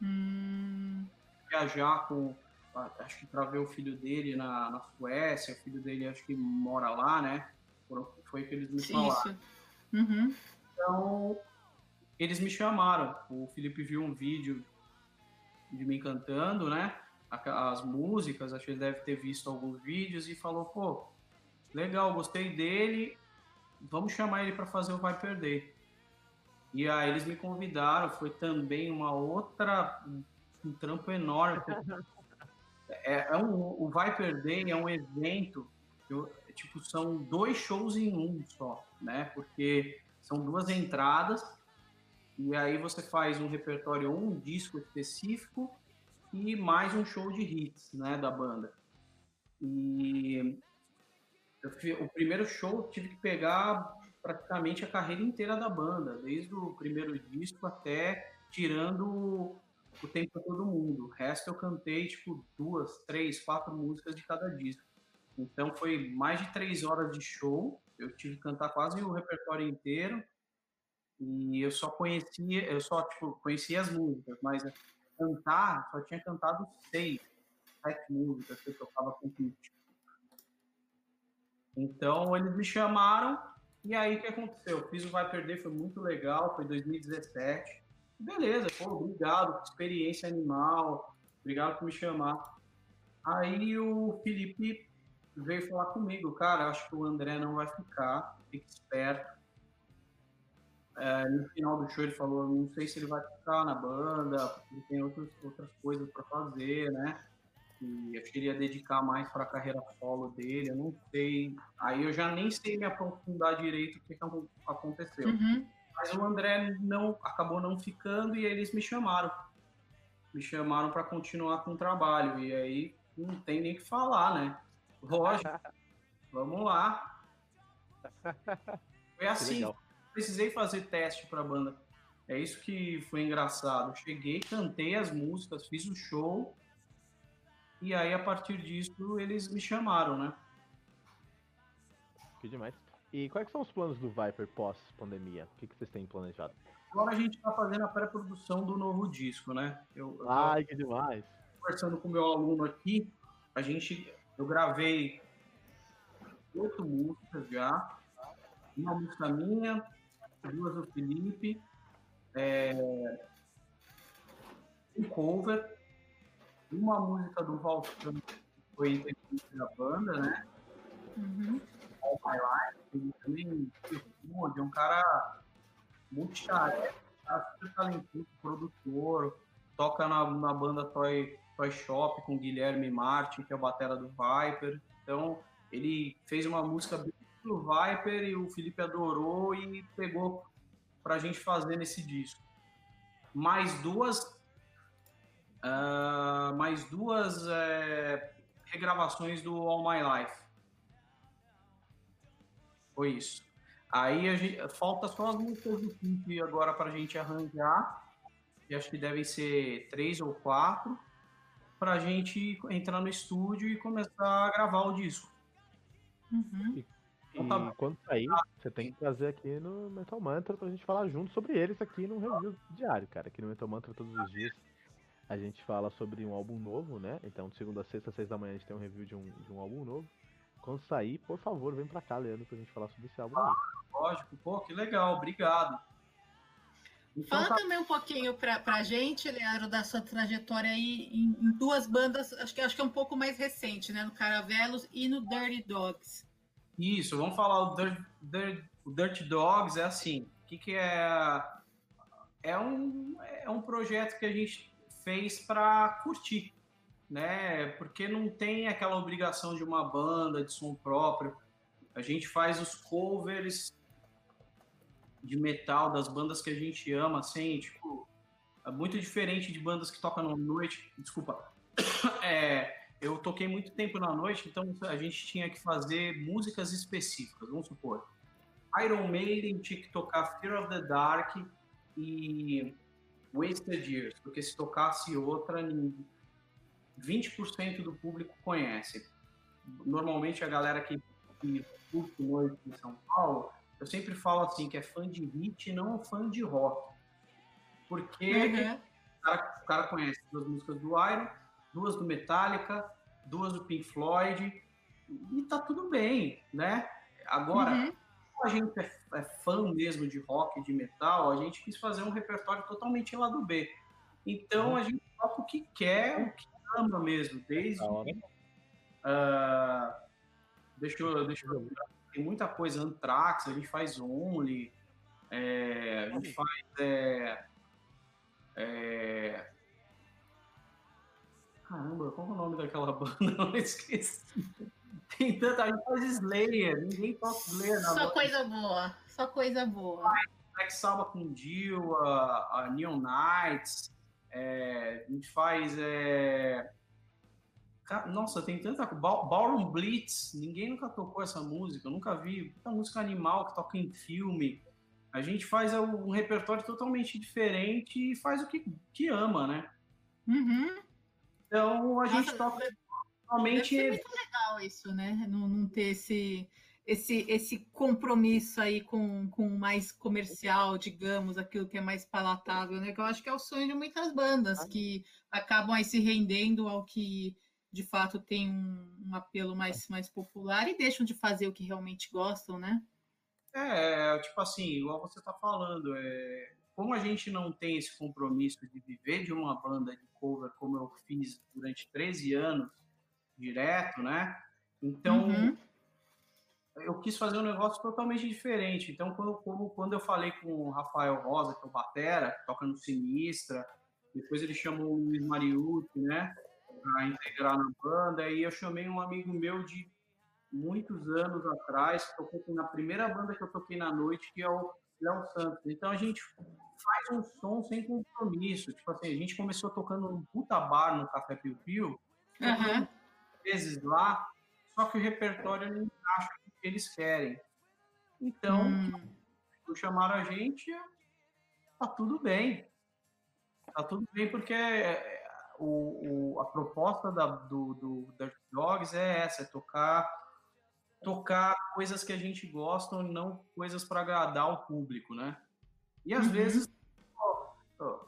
Speaker 2: Hum.
Speaker 3: Viajar com acho que para ver o filho dele na, na Suécia, o filho dele acho que mora lá, né? Foi o que eles me falaram.
Speaker 2: Uhum.
Speaker 3: Então, eles me chamaram. O Felipe viu um vídeo de mim cantando, né? As músicas, acho que ele deve ter visto alguns vídeos e falou: pô, legal, gostei dele, vamos chamar ele para fazer o Vai Perder. E aí eles me convidaram, foi também uma outra, um trampo enorme. é, é um, o Viper Day é um evento, eu, tipo, são dois shows em um só, né? Porque são duas entradas e aí você faz um repertório, um disco específico e mais um show de hits, né, da banda. E eu, o primeiro show tive que pegar praticamente a carreira inteira da banda, desde o primeiro disco até tirando o tempo todo mundo. O resto eu cantei, tipo, duas, três, quatro músicas de cada disco. Então foi mais de três horas de show. Eu tive que cantar quase o repertório inteiro. E eu só conhecia, eu só, tipo, conhecia as músicas, mas cantar, só tinha cantado seis, sete músicas que eu tocava com pitch. Então eles me chamaram e aí o que aconteceu? Eu fiz o Vai Perder, foi muito legal, foi 2017. Beleza, pô, obrigado, experiência animal, obrigado por me chamar. Aí o Felipe veio falar comigo, cara, acho que o André não vai ficar, fique esperto. É, no final do show ele falou, não sei se ele vai ficar na banda, porque tem outras, outras coisas para fazer, né? E acho que ele ia dedicar mais para a carreira solo dele, eu não sei. Aí eu já nem sei me aprofundar direito o que, que aconteceu.
Speaker 2: Uhum.
Speaker 3: Mas o André não acabou não ficando e eles me chamaram. Me chamaram para continuar com o trabalho. E aí não tem nem o que falar, né? Lógico. Vamos lá. Foi assim. Precisei fazer teste para a banda. É isso que foi engraçado. Cheguei, cantei as músicas, fiz o show. E aí, a partir disso, eles me chamaram, né?
Speaker 1: Que demais. E quais são os planos do Viper pós-pandemia? O que, que vocês têm planejado?
Speaker 3: Agora a gente está fazendo a pré-produção do novo disco, né? Eu,
Speaker 1: eu Ai, que demais!
Speaker 3: Conversando com o meu aluno aqui, a gente, eu gravei oito músicas já, uma música minha, duas do Felipe, é, um cover, uma música do Valtran, que foi da banda, né?
Speaker 2: Uhum.
Speaker 3: All My Life, ele também é um cara muito super talentoso, produtor, toca na, na banda Toy, Toy Shop com Guilherme Martin, que é o batera do Viper. Então, ele fez uma música bem pro Viper e o Felipe adorou e pegou pra gente fazer nesse disco. Mais duas uh, mais duas é, regravações do All My Life. Foi isso. Aí gente, falta só as músicas do clipe agora para a gente arranjar. E acho que devem ser três ou quatro para a gente entrar no estúdio e começar a gravar o disco.
Speaker 2: Uhum.
Speaker 1: E, então, tá quando sair, você tem que trazer aqui no Metal Mantra pra gente falar junto sobre eles aqui no review diário, cara. Aqui no Metal Mantra todos os dias a gente fala sobre um álbum novo, né? Então, de segunda a sexta, às seis da manhã, a gente tem um review de um, de um álbum novo. Quando sair, por favor, vem pra cá, Leandro, pra gente falar sobre esse álbum aí.
Speaker 3: Lógico, pô, que legal, obrigado.
Speaker 2: Então, Fala tá... também um pouquinho pra, pra gente, Leandro, da sua trajetória aí em, em, duas bandas, acho que, acho que é um pouco mais recente, né? No Caravelos e no Dirty Dogs.
Speaker 3: Isso, vamos falar o Dirty, Dirty, o Dirty Dogs, é assim, o que, que é... É um, é um projeto que a gente fez para curtir né? Porque não tem aquela obrigação de uma banda de som próprio. A gente faz os covers de metal das bandas que a gente ama, assim, tipo, é muito diferente de bandas que tocam na noite. Desculpa. É, eu toquei muito tempo na noite, então a gente tinha que fazer músicas específicas. Vamos supor, Iron Maiden tinha que tocar Fear of the Dark e Wasted Years, porque se tocasse outra, 20% do público conhece. Normalmente a galera que, que curte noite em São Paulo, eu sempre falo assim que é fã de hit e não fã de rock. Porque uhum. o, cara, o, cara, conhece duas músicas do Iron, duas do Metallica, duas do Pink Floyd, e tá tudo bem, né? Agora, uhum. a gente é, é, fã mesmo de rock, de metal, a gente quis fazer um repertório totalmente lá do B. Então uhum. a gente toca o que quer, o que ama mesmo, desde. Uh, deixa eu. Deixa eu tem muita coisa, Anthrax, a gente faz Only, é, a gente faz. É, é... Caramba, qual é o nome daquela banda? Não esqueci. Tem tanta. A gente faz Slayer, ninguém toca Slayer
Speaker 2: na Só banda. coisa boa, só coisa boa.
Speaker 3: Black Sabbath com Dio, a, a Neon Knights, é, a gente faz. É... Nossa, tem tanta. Ballroom Blitz, ninguém nunca tocou essa música, eu nunca vi. Muita música animal que toca em filme. A gente faz um repertório totalmente diferente e faz o que, que ama, né?
Speaker 2: Uhum.
Speaker 3: Então a gente Nossa, toca
Speaker 2: realmente. É muito legal isso, né? Não, não ter esse, esse, esse compromisso aí com, com mais comercial, digamos, aquilo que é mais palatável, né? Que eu acho que é o sonho de muitas bandas que acabam aí se rendendo ao que de fato tem um, um apelo mais, mais popular e deixam de fazer o que realmente gostam, né?
Speaker 3: É, tipo assim, igual você está falando, é, como a gente não tem esse compromisso de viver de uma banda de cover como eu fiz durante 13 anos direto, né? Então, uhum. Eu quis fazer um negócio totalmente diferente. Então, quando, como, quando eu falei com o Rafael Rosa, que é o Batera, que toca no Sinistra, depois ele chamou o Luiz Mariucci, né? Para integrar na banda, aí eu chamei um amigo meu de muitos anos atrás, que tocou na primeira banda que eu toquei na noite, que é o Léo Santos. Então a gente faz um som sem compromisso. Tipo assim, a gente começou tocando num puta bar no Café Piu Piu, uhum. vezes lá, só que o repertório não encaixa com o que eles querem. Então, hum. chamaram a gente, tá tudo bem. Tá tudo bem porque o, o a proposta da, do, do Dirt Dogs é essa, é tocar tocar coisas que a gente gosta, não coisas para agradar o público, né? E às uhum. vezes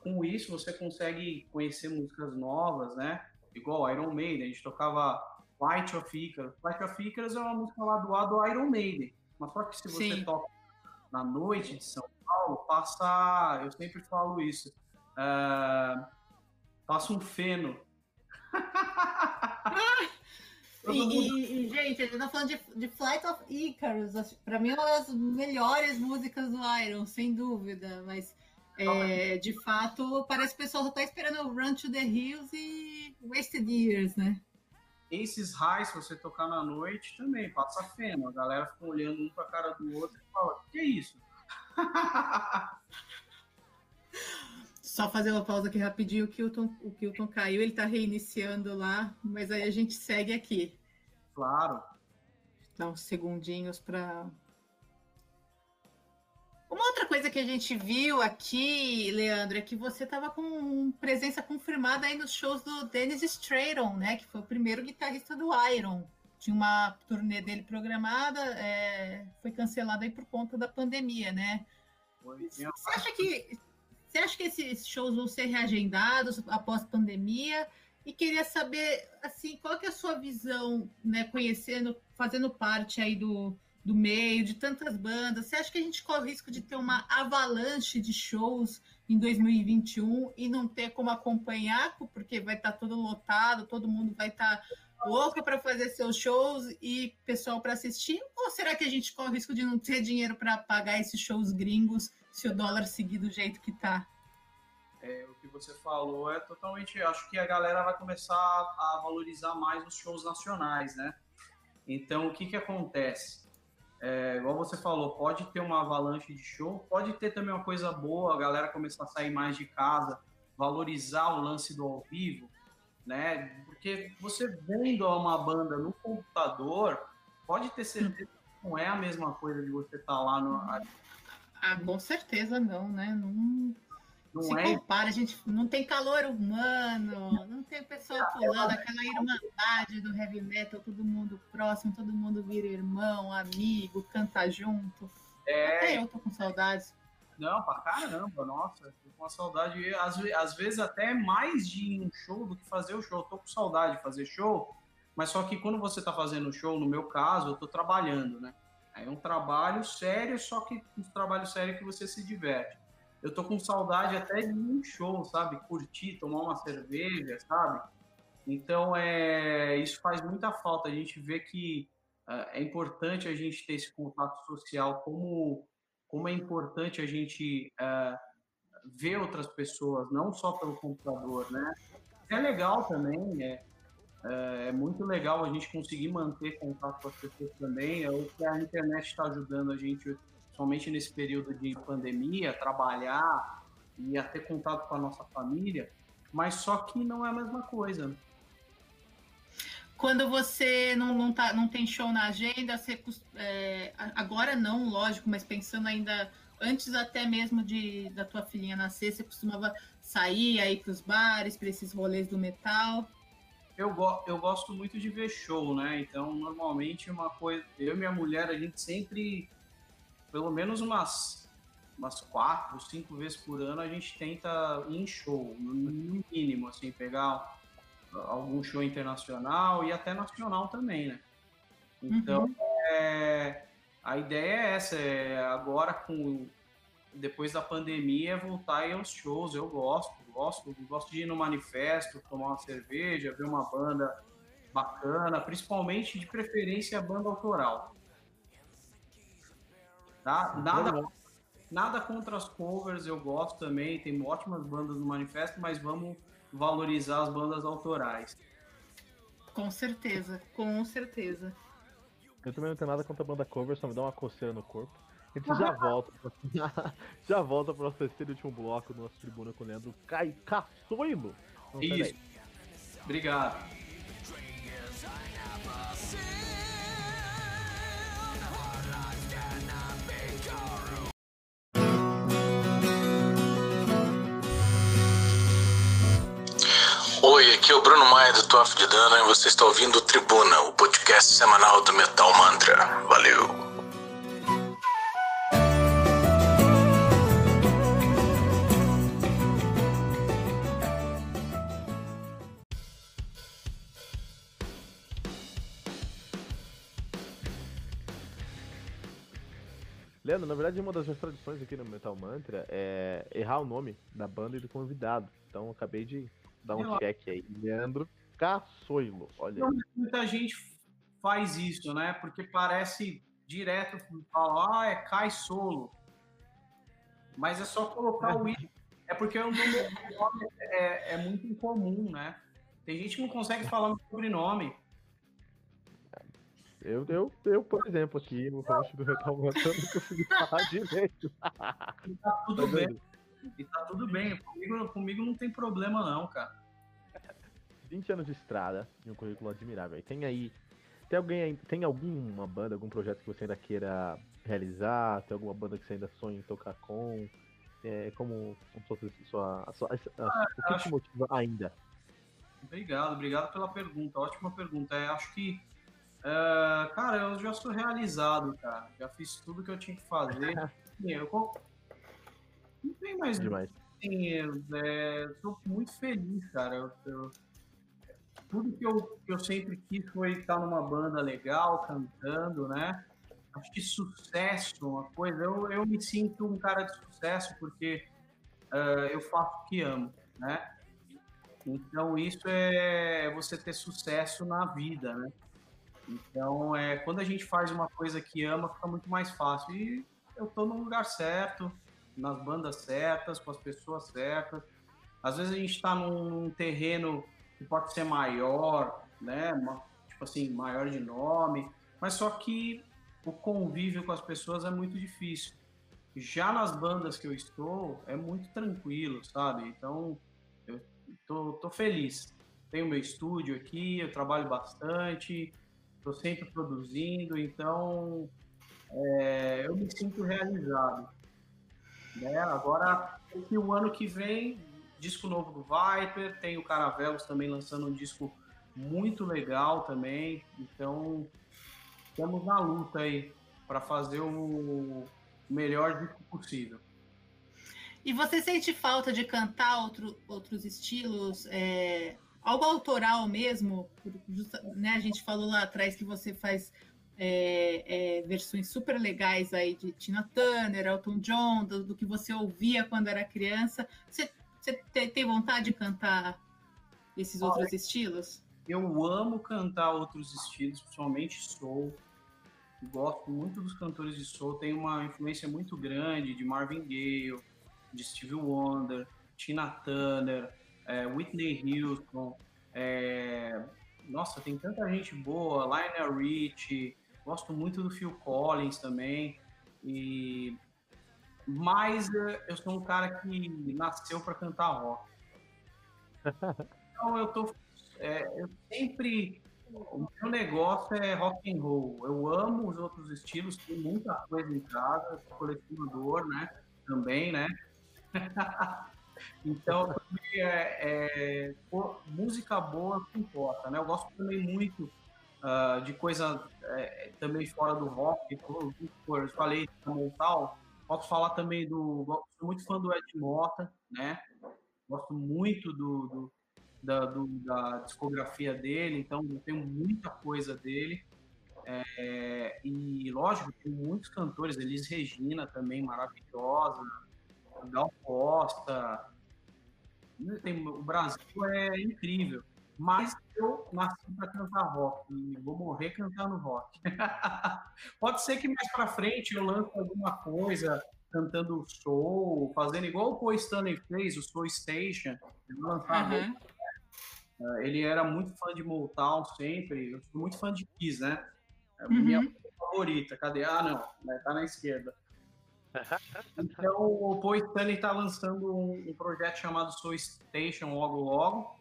Speaker 3: com isso você consegue conhecer músicas novas, né? Igual Iron Maiden, a gente tocava Light of Icarus. Light of Icarus é uma música lá do do Iron Maiden. Mas só que se você Sim. toca na noite de São Paulo, passa, eu sempre falo isso, uh, passa um feno.
Speaker 2: E, e, gente, ele tá falando de, de Flight of Icarus. Para mim, é uma das melhores músicas do Iron, sem dúvida. Mas, é, de fato, parece que o pessoal só tá esperando Run to the Hills e Wasted Years, né?
Speaker 3: Esses highs, se você tocar na noite, também passa feno. A galera fica olhando um pra cara do outro e fala: que é isso?
Speaker 2: Só fazer uma pausa aqui rapidinho, o Kilton, o Kilton caiu, ele está reiniciando lá, mas aí a gente segue aqui.
Speaker 3: Claro.
Speaker 2: Dá uns segundinhos para. Uma outra coisa que a gente viu aqui, Leandro, é que você estava com presença confirmada aí nos shows do Dennis Stratton, né? Que foi o primeiro guitarrista do Iron. Tinha uma turnê dele programada, é... foi cancelada aí por conta da pandemia, né? Você acha que você acha que esses shows vão ser reagendados após a pandemia? E queria saber, assim, qual que é a sua visão, né, conhecendo, fazendo parte aí do, do meio, de tantas bandas. Você acha que a gente corre o risco de ter uma avalanche de shows em 2021 e não ter como acompanhar, porque vai estar tá todo lotado, todo mundo vai estar tá louco para fazer seus shows e pessoal para assistir? Ou será que a gente corre o risco de não ter dinheiro para pagar esses shows gringos se o dólar seguir do jeito que está?
Speaker 3: É, o que você falou é totalmente. Acho que a galera vai começar a, valorizar mais os shows nacionais, né? Então, o que, que acontece? É, igual você falou, pode ter uma avalanche de show, pode ter também uma coisa boa, a galera começar a sair mais de casa, valorizar o lance do ao vivo. né? Porque você vendo uma banda no computador, pode ter certeza que não é a mesma coisa de você estar tá lá no.
Speaker 2: Ah, com certeza não, né? Não, não se é... compara, a gente não tem calor humano, não tem pessoa pulando, aquela irmandade do heavy metal, todo mundo próximo, todo mundo vira irmão, amigo, canta junto. É... Até eu tô com saudades.
Speaker 3: Não, pra caramba, nossa, tô com uma saudade, às, às vezes até mais de ir um show do que fazer o show. tô com saudade de fazer show, mas só que quando você tá fazendo show, no meu caso, eu tô trabalhando, né? É um trabalho sério, só que um trabalho sério que você se diverte. Eu tô com saudade até de um show, sabe? Curtir, tomar uma cerveja, sabe? Então, é, isso faz muita falta. A gente vê que uh, é importante a gente ter esse contato social, como como é importante a gente uh, ver outras pessoas, não só pelo computador, né? É legal também, é, é, é muito legal a gente conseguir manter contato com as pessoas também. É o que a internet está ajudando a gente, somente nesse período de pandemia, trabalhar e ter contato com a nossa família, mas só que não é a mesma coisa.
Speaker 2: Quando você não, não, tá, não tem show na agenda, você, é, agora não, lógico, mas pensando ainda antes até mesmo de da tua filhinha nascer, você costumava sair aí para os bares, para esses rolês do metal?
Speaker 3: Eu, go eu gosto muito de ver show, né? Então, normalmente, uma coisa. Eu e minha mulher, a gente sempre, pelo menos umas, umas quatro, cinco vezes por ano, a gente tenta ir em show, no mínimo, assim, pegar algum show internacional e até nacional também, né? Então, uhum. é, a ideia é essa, é agora com depois da pandemia é voltar aí aos shows, eu gosto, gosto, gosto de ir no manifesto, tomar uma cerveja, ver uma banda bacana, principalmente de preferência a banda autoral. Tá? Nada, nada contra as covers, eu gosto também, tem ótimas bandas no manifesto, mas vamos valorizar as bandas autorais.
Speaker 2: Com certeza, com certeza.
Speaker 1: Eu também não tenho nada contra a banda cover, só me dá uma coceira no corpo. A gente já volta, já volta para o nosso terceiro e último bloco do nosso Tribuna com o Leandro Cai Caçoilo.
Speaker 3: Isso. Obrigado.
Speaker 5: Aqui é o Bruno Maia do Tuaf de Dana e você está ouvindo Tribuna, o podcast semanal do Metal Mantra. Valeu!
Speaker 1: Leandro, na verdade, uma das minhas tradições aqui no Metal Mantra é errar o nome da banda e do convidado. Então, acabei de Dá um check aí. Leandro Caçoilo. Olha aí.
Speaker 3: Muita gente faz isso, né? Porque parece direto, fala, ah, é Kai Solo. Mas é só colocar o I. É porque o nome é, é muito incomum, né? Tem gente que não consegue falar o sobrenome.
Speaker 1: Eu, eu, eu, por exemplo, aqui no host do Retal eu não consegui falar direito.
Speaker 3: Tá tudo bem. E tá tudo bem. Comigo, comigo não tem problema, não, cara.
Speaker 1: 20 anos de estrada e um currículo admirável. E tem aí. Tem alguém tem alguma banda, algum projeto que você ainda queira realizar? Tem alguma banda que você ainda sonha em tocar com? É, como, como sua, sua, sua ah, o que acho... te motiva ainda?
Speaker 3: Obrigado, obrigado pela pergunta. Ótima pergunta. É, acho que, é, cara, eu já sou realizado, cara. Já fiz tudo que eu tinha que fazer. eu, não tem mais.
Speaker 1: Demais.
Speaker 3: Sim, é, sou muito feliz, cara. Eu, eu, tudo que eu, que eu sempre quis foi estar numa banda legal, cantando, né? Acho que sucesso, uma coisa. Eu, eu me sinto um cara de sucesso porque uh, eu faço o que amo, né? Então, isso é você ter sucesso na vida, né? Então, é, quando a gente faz uma coisa que ama, fica muito mais fácil. E eu estou no lugar certo, nas bandas certas, com as pessoas certas. Às vezes a gente está num, num, terreno que pode ser maior, né? Tipo assim, maior de nome, mas só que o convívio com as pessoas é muito difícil. Já nas bandas que eu estou, é muito tranquilo, sabe? Então, eu tô, tô feliz. tenho meu estúdio aqui, eu trabalho bastante, estou sempre produzindo, então é, eu me sinto realizado. Né? Agora, o ano que vem, disco novo do Viper, tem o Caravelos também lançando um disco muito legal também, então estamos na luta aí para fazer o melhor disco possível.
Speaker 2: E você sente falta de cantar outro, outros estilos, é, algo autoral mesmo? Justa, né, a gente falou lá atrás que você faz é, é, versões super legais aí de Tina Turner, Elton John, do, do que você ouvia quando era criança. Você, você tem vontade de cantar esses Olha, outros estilos?
Speaker 3: Eu amo cantar outros estilos, principalmente soul. Gosto muito dos cantores de soul, tem uma influência muito grande de Marvin Gaye, de Stevie Wonder, Tina Turner, é, Whitney Houston, é, nossa, tem tanta gente boa, Lionel Richie, gosto muito do Phil Collins também, e mas é, eu sou um cara que nasceu para cantar rock. Então eu tô, é, eu sempre o meu negócio é rock and roll. Eu amo os outros estilos, tem muita coisa em casa, sou colecionador, né? Também, né? então, é, é, música boa que importa, né? Eu gosto também muito uh, de coisa é, também fora do rock. Por, eu falei do Montal, posso falar também do... Sou muito fã do Ed Mota, né? Gosto muito do, do da, do, da discografia dele, então eu tenho muita coisa dele. É, e lógico, tem muitos cantores, Elis Regina também, maravilhosa, Gal Costa. Tem, o Brasil é incrível. Mas eu nasci para cantar rock e vou morrer cantando rock. Pode ser que mais para frente eu lance alguma coisa cantando soul, fazendo igual o Paul Stanley fez, o Soul Station. Uhum. Ele era muito fã de Motown sempre. Eu sou muito fã de Kiss, né? É uhum. Minha favorita. Cadê? Ah, não. Né? Tá na esquerda. Então, o Paul Stanley está lançando um, um, projeto chamado Soul Station logo logo.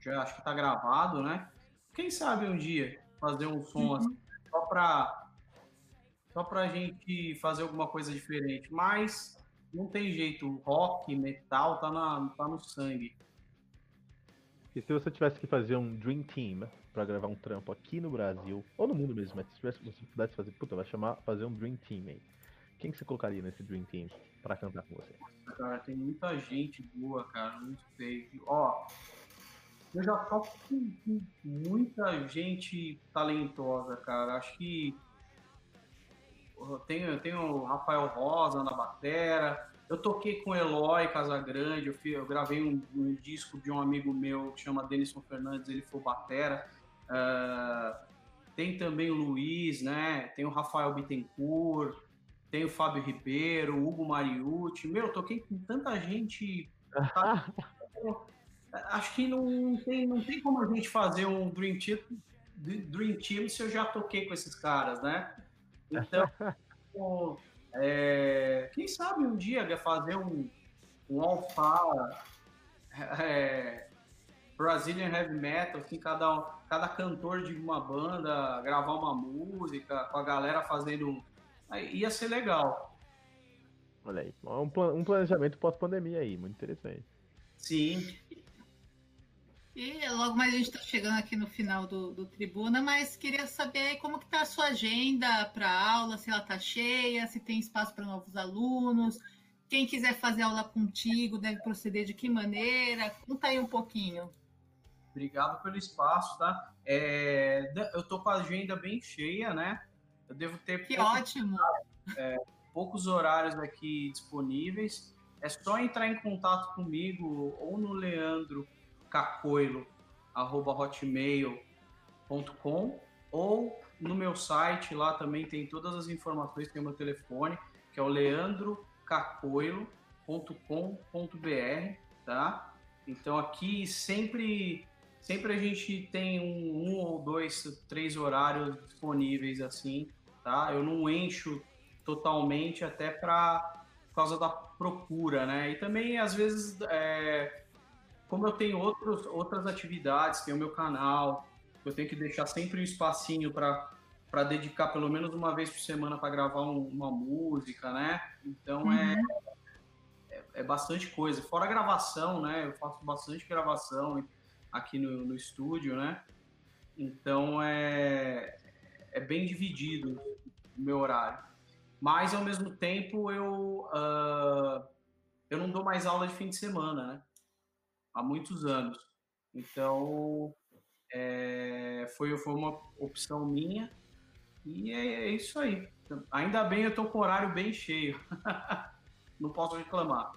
Speaker 3: Já acho que está gravado, né? Quem sabe um dia fazer um som uhum. assim, só para só pra gente fazer alguma coisa diferente. Mas não tem jeito, rock, metal tá, na, tá no sangue.
Speaker 1: E se você tivesse que fazer um Dream Team para gravar um trampo aqui no Brasil, ou no mundo mesmo, mas se tivesse, você pudesse fazer, puta, vai chamar, fazer um Dream Team aí. Quem que você colocaria nesse Dream Team pra cantar com você?
Speaker 3: Cara, tem muita gente boa, cara, muito feio. Ó, eu já toco com, com muita gente talentosa, cara. Acho que eu tenho, eu tenho o Rafael Rosa na batera. Eu toquei com Eloy Casagrande, eu, fiz, eu gravei um, um, disco de um amigo meu que chama Denison Fernandes, ele foi batera. Uh, tem também o Luiz, né? Tem o Rafael Bittencourt, tem o Fábio Ribeiro, o Hugo Mariucci. Meu, eu toquei com tanta gente. Tá? Acho que não tem, não tem como a gente fazer um Dream Team, Dream Team se eu já toquei com esses caras, né? Então, é, quem sabe um dia fazer um, um alfa é, Brazilian Heavy Metal, assim, cada, cada cantor de uma banda gravar uma música, com a galera fazendo Aí ia ser legal.
Speaker 1: Olha aí, um, planejamento pós-pandemia aí, muito interessante.
Speaker 3: Sim.
Speaker 2: E logo mais a gente está chegando aqui no final do, do, Tribuna, mas queria saber como que está a sua agenda para aula, se ela está cheia, se tem espaço para novos alunos, quem quiser fazer aula contigo deve proceder de que maneira, conta aí um pouquinho.
Speaker 3: Obrigado pelo espaço, tá? É, eu tô com a agenda bem cheia, né? Eu devo ter
Speaker 2: que poucos, ótimo.
Speaker 3: É, poucos horários aqui disponíveis. É só entrar em contato comigo ou no Leandro Cacoilo hotmail.com ou no meu site, lá também tem todas as informações, tem o meu telefone, que é o leandrocacoilo.com.br, tá? Então aqui sempre sempre a gente tem um, um ou dois, três horários disponíveis assim tá? Eu não encho totalmente até para causa da procura, né? E também às vezes é, como eu tenho outros, outras atividades, tenho o meu canal, eu tenho que deixar sempre um espacinho para dedicar pelo menos uma vez por semana para gravar um, uma música, né? Então é, uhum. é, é, bastante coisa. Fora a gravação, né? Eu faço bastante gravação aqui no, no estúdio, né? Então é, é bem dividido o meu horário. Mas ao mesmo tempo eu, uh, eu não dou mais aula de fim de semana, né? Há muitos anos. Então é, foi, foi uma opção minha e é, é, isso aí. Ainda bem eu tô com o horário bem cheio. não posso reclamar.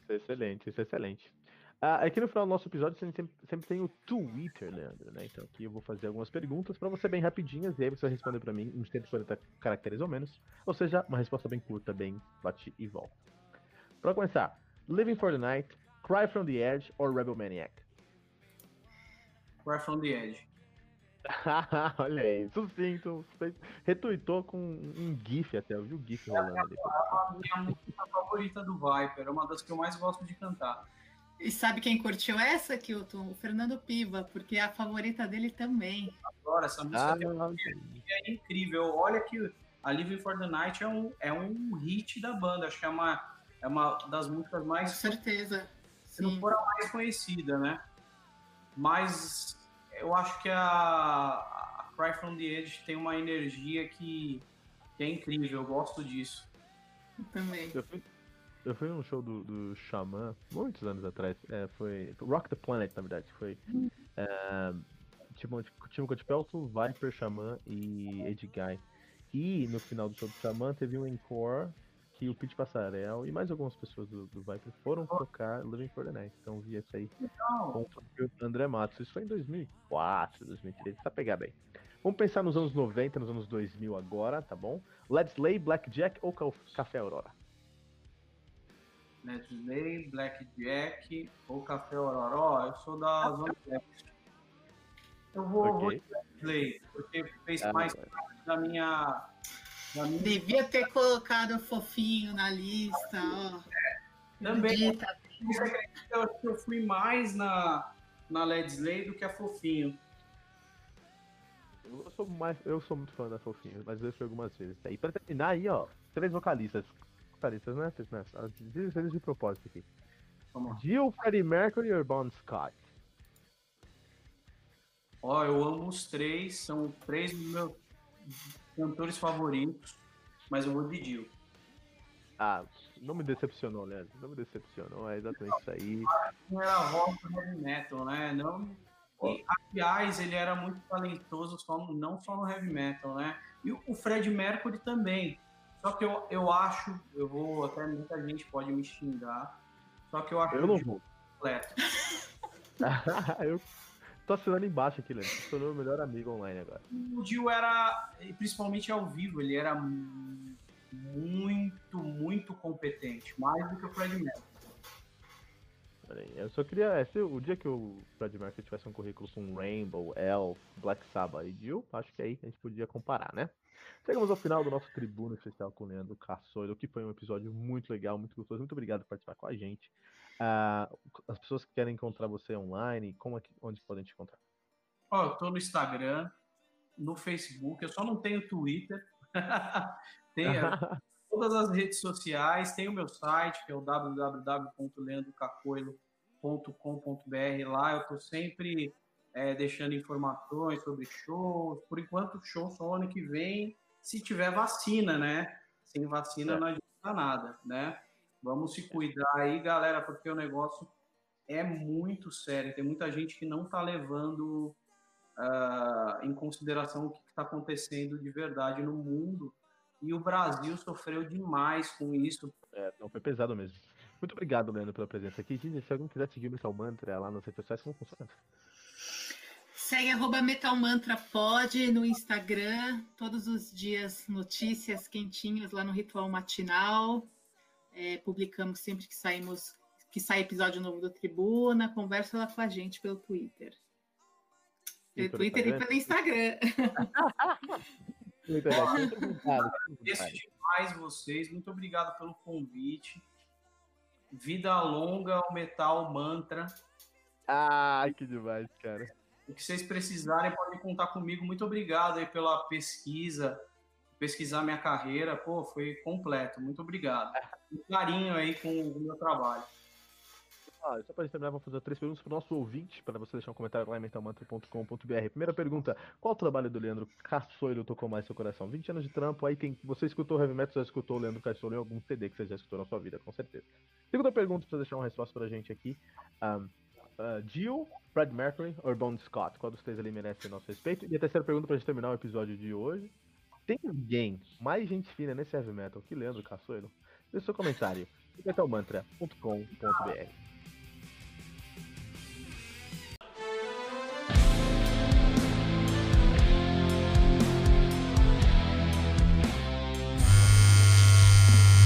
Speaker 1: Isso é excelente, isso é excelente. Ah, aqui no final do nosso episódio sempre, sempre tem o Twitter, Leandro, né? Então aqui eu vou fazer algumas perguntas para você bem rapidinhas e aí você vai responder para mim em 140 caracteres ou menos. Ou seja, uma resposta bem curta, bem bate e volta. Para começar, Living for the Night, Cry from the Edge ou Rebel Maniac?
Speaker 3: Cry from the Edge.
Speaker 1: Olha aí, sucinto. Retuitou com um GIF até, eu vi o GIF rolando ali. É
Speaker 3: a minha música favorita do Viper, é uma das que eu mais gosto de cantar.
Speaker 2: E sabe quem curtiu essa, Kilton? O Fernando Piva, porque é a favorita dele também.
Speaker 3: Adoro essa música. Ah, é incrível. Olha que a Living for the Night é um, é um hit da banda. Acho que é uma, é uma das músicas mais.
Speaker 2: Com certeza.
Speaker 3: Se não for a mais conhecida, né? Mas eu acho que a, a Cry from the Edge tem uma energia que, que é incrível. Eu gosto disso.
Speaker 2: Eu também.
Speaker 1: Eu fui, eu fui num show do, do Xamã, muitos anos atrás. É, foi. Rock the Planet, na verdade. Foi. É, Timon Cotipelto, Viper, Xamã e Ed Guy. E no final do show do Xamã teve um encore que o Pete Passarel e mais algumas pessoas do, do Viper foram tocar Living for the Night. Então vi essa aí com o André Matos. Isso foi em 2004, 2003. Tá pegar bem. Vamos pensar nos anos 90, nos anos 2000 agora, tá bom? Let's Lay, Blackjack ou Café Aurora?
Speaker 3: Nedley, Blackjack ou Café Aurora. Eu sou da Zona Leste. Eu vou, okay. vou de Nedley, porque fez ah, mais parte da minha,
Speaker 2: da minha. Devia ter colocado fofinho na lista, ó. É,
Speaker 3: também. Eu acho que eu fui mais na, na Ledsley do que a Fofinho.
Speaker 1: Eu sou, mais, eu sou muito fã da Fofinho, mas eu fui algumas vezes. E pra terminar aí, ó, três vocalistas vocalistas, né? Vocês de propósito aqui. Jill, Freddie Mercury ou Bon Scott?
Speaker 3: Ó, eu amo os três, são três dos meus cantores favoritos, mas eu vou de Jill.
Speaker 1: Ah, não me decepcionou, Leandro. Não me decepcionou, é exatamente isso aí.
Speaker 3: Não era rock heavy metal, né? Não. E, aliás, ele era muito talentoso, só, não só no heavy metal, né? E o Fred Mercury também. Só que eu, eu acho, eu vou, até muita gente pode me xingar, só que eu acho
Speaker 1: eu não vou. completo. eu tô assinando embaixo aqui, Leandro. Tornou o melhor amigo online agora.
Speaker 3: O Gil era, principalmente ao vivo, ele era muito, muito competente, mais do que o Fred Mercury.
Speaker 1: Eu só queria. Se o dia que o Fred Mercury tivesse um currículo com Rainbow, Elf, Black Sabbath e Jill, acho que aí a gente podia comparar, né? Chegamos ao final do nosso Tribuno Especial com o Leandro Caçoiro, que foi um episódio muito legal, muito gostoso. Muito obrigado por participar com a gente. Uh, as pessoas que querem encontrar você online, como é que, onde podem te encontrar?
Speaker 3: Ó, oh, eu tô no Instagram, no Facebook, eu só não tenho Twitter. tenho todas as redes sociais, tem o meu site, que é o www.leandrocacoilo.com.br. Lá eu tô sempre é, deixando informações sobre shows. Por enquanto, show só ano que vem, se tiver vacina, né? Sem vacina é. não adianta nada, né? Vamos se cuidar aí, galera, porque o negócio é muito sério. Tem muita gente que não está levando uh, em consideração o que está acontecendo de verdade no mundo. E o Brasil sofreu demais com isso.
Speaker 1: É, não foi pesado mesmo. Muito obrigado, Leandro, pela presença aqui. se alguém quiser seguir o Missal Mantra lá nas redes sociais, como funciona?
Speaker 2: Segue arroba metalmantrapod no Instagram, todos os dias notícias quentinhas lá no Ritual Matinal. É, publicamos sempre que saímos, que sai episódio novo do Tribuna, conversa lá com a gente pelo Twitter. Pelo Twitter e pelo Instagram.
Speaker 3: Agradeço demais vocês, muito obrigado pelo convite. Vida longa ao Metal Mantra
Speaker 1: Ah, que demais, cara.
Speaker 3: O que vocês precisarem, podem contar comigo. Muito obrigado aí pela pesquisa, pesquisar minha carreira. Pô, foi completo. Muito obrigado. Um carinho aí com o meu trabalho.
Speaker 1: Ah, só para terminar, vou fazer três perguntas para o nosso ouvinte, para você deixar um comentário lá em mentalmantra.com.br. Primeira pergunta: qual trabalho do Leandro Caçoiro tocou mais seu coração? 20 anos de trampo, aí tem. Você escutou Heavy Metal, já escutou o Leandro Caçoiro em algum CD que você já escutou na sua vida, com certeza. Segunda pergunta, para deixar uma resposta para a gente aqui: um, uh, Jill, Fred Mercury ou Bon Scott? Qual dos três ali merece nosso respeito? E a terceira pergunta, para a gente terminar o episódio de hoje: tem alguém mais gente fina nesse Heavy Metal que Leandro Caçoiro? Deixe seu comentário metalmantra.com.br.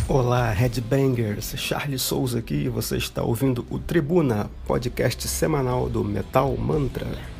Speaker 6: Olá, Headbangers! Charles Souza aqui você está ouvindo o Tribuna, podcast semanal do Metal Mantra.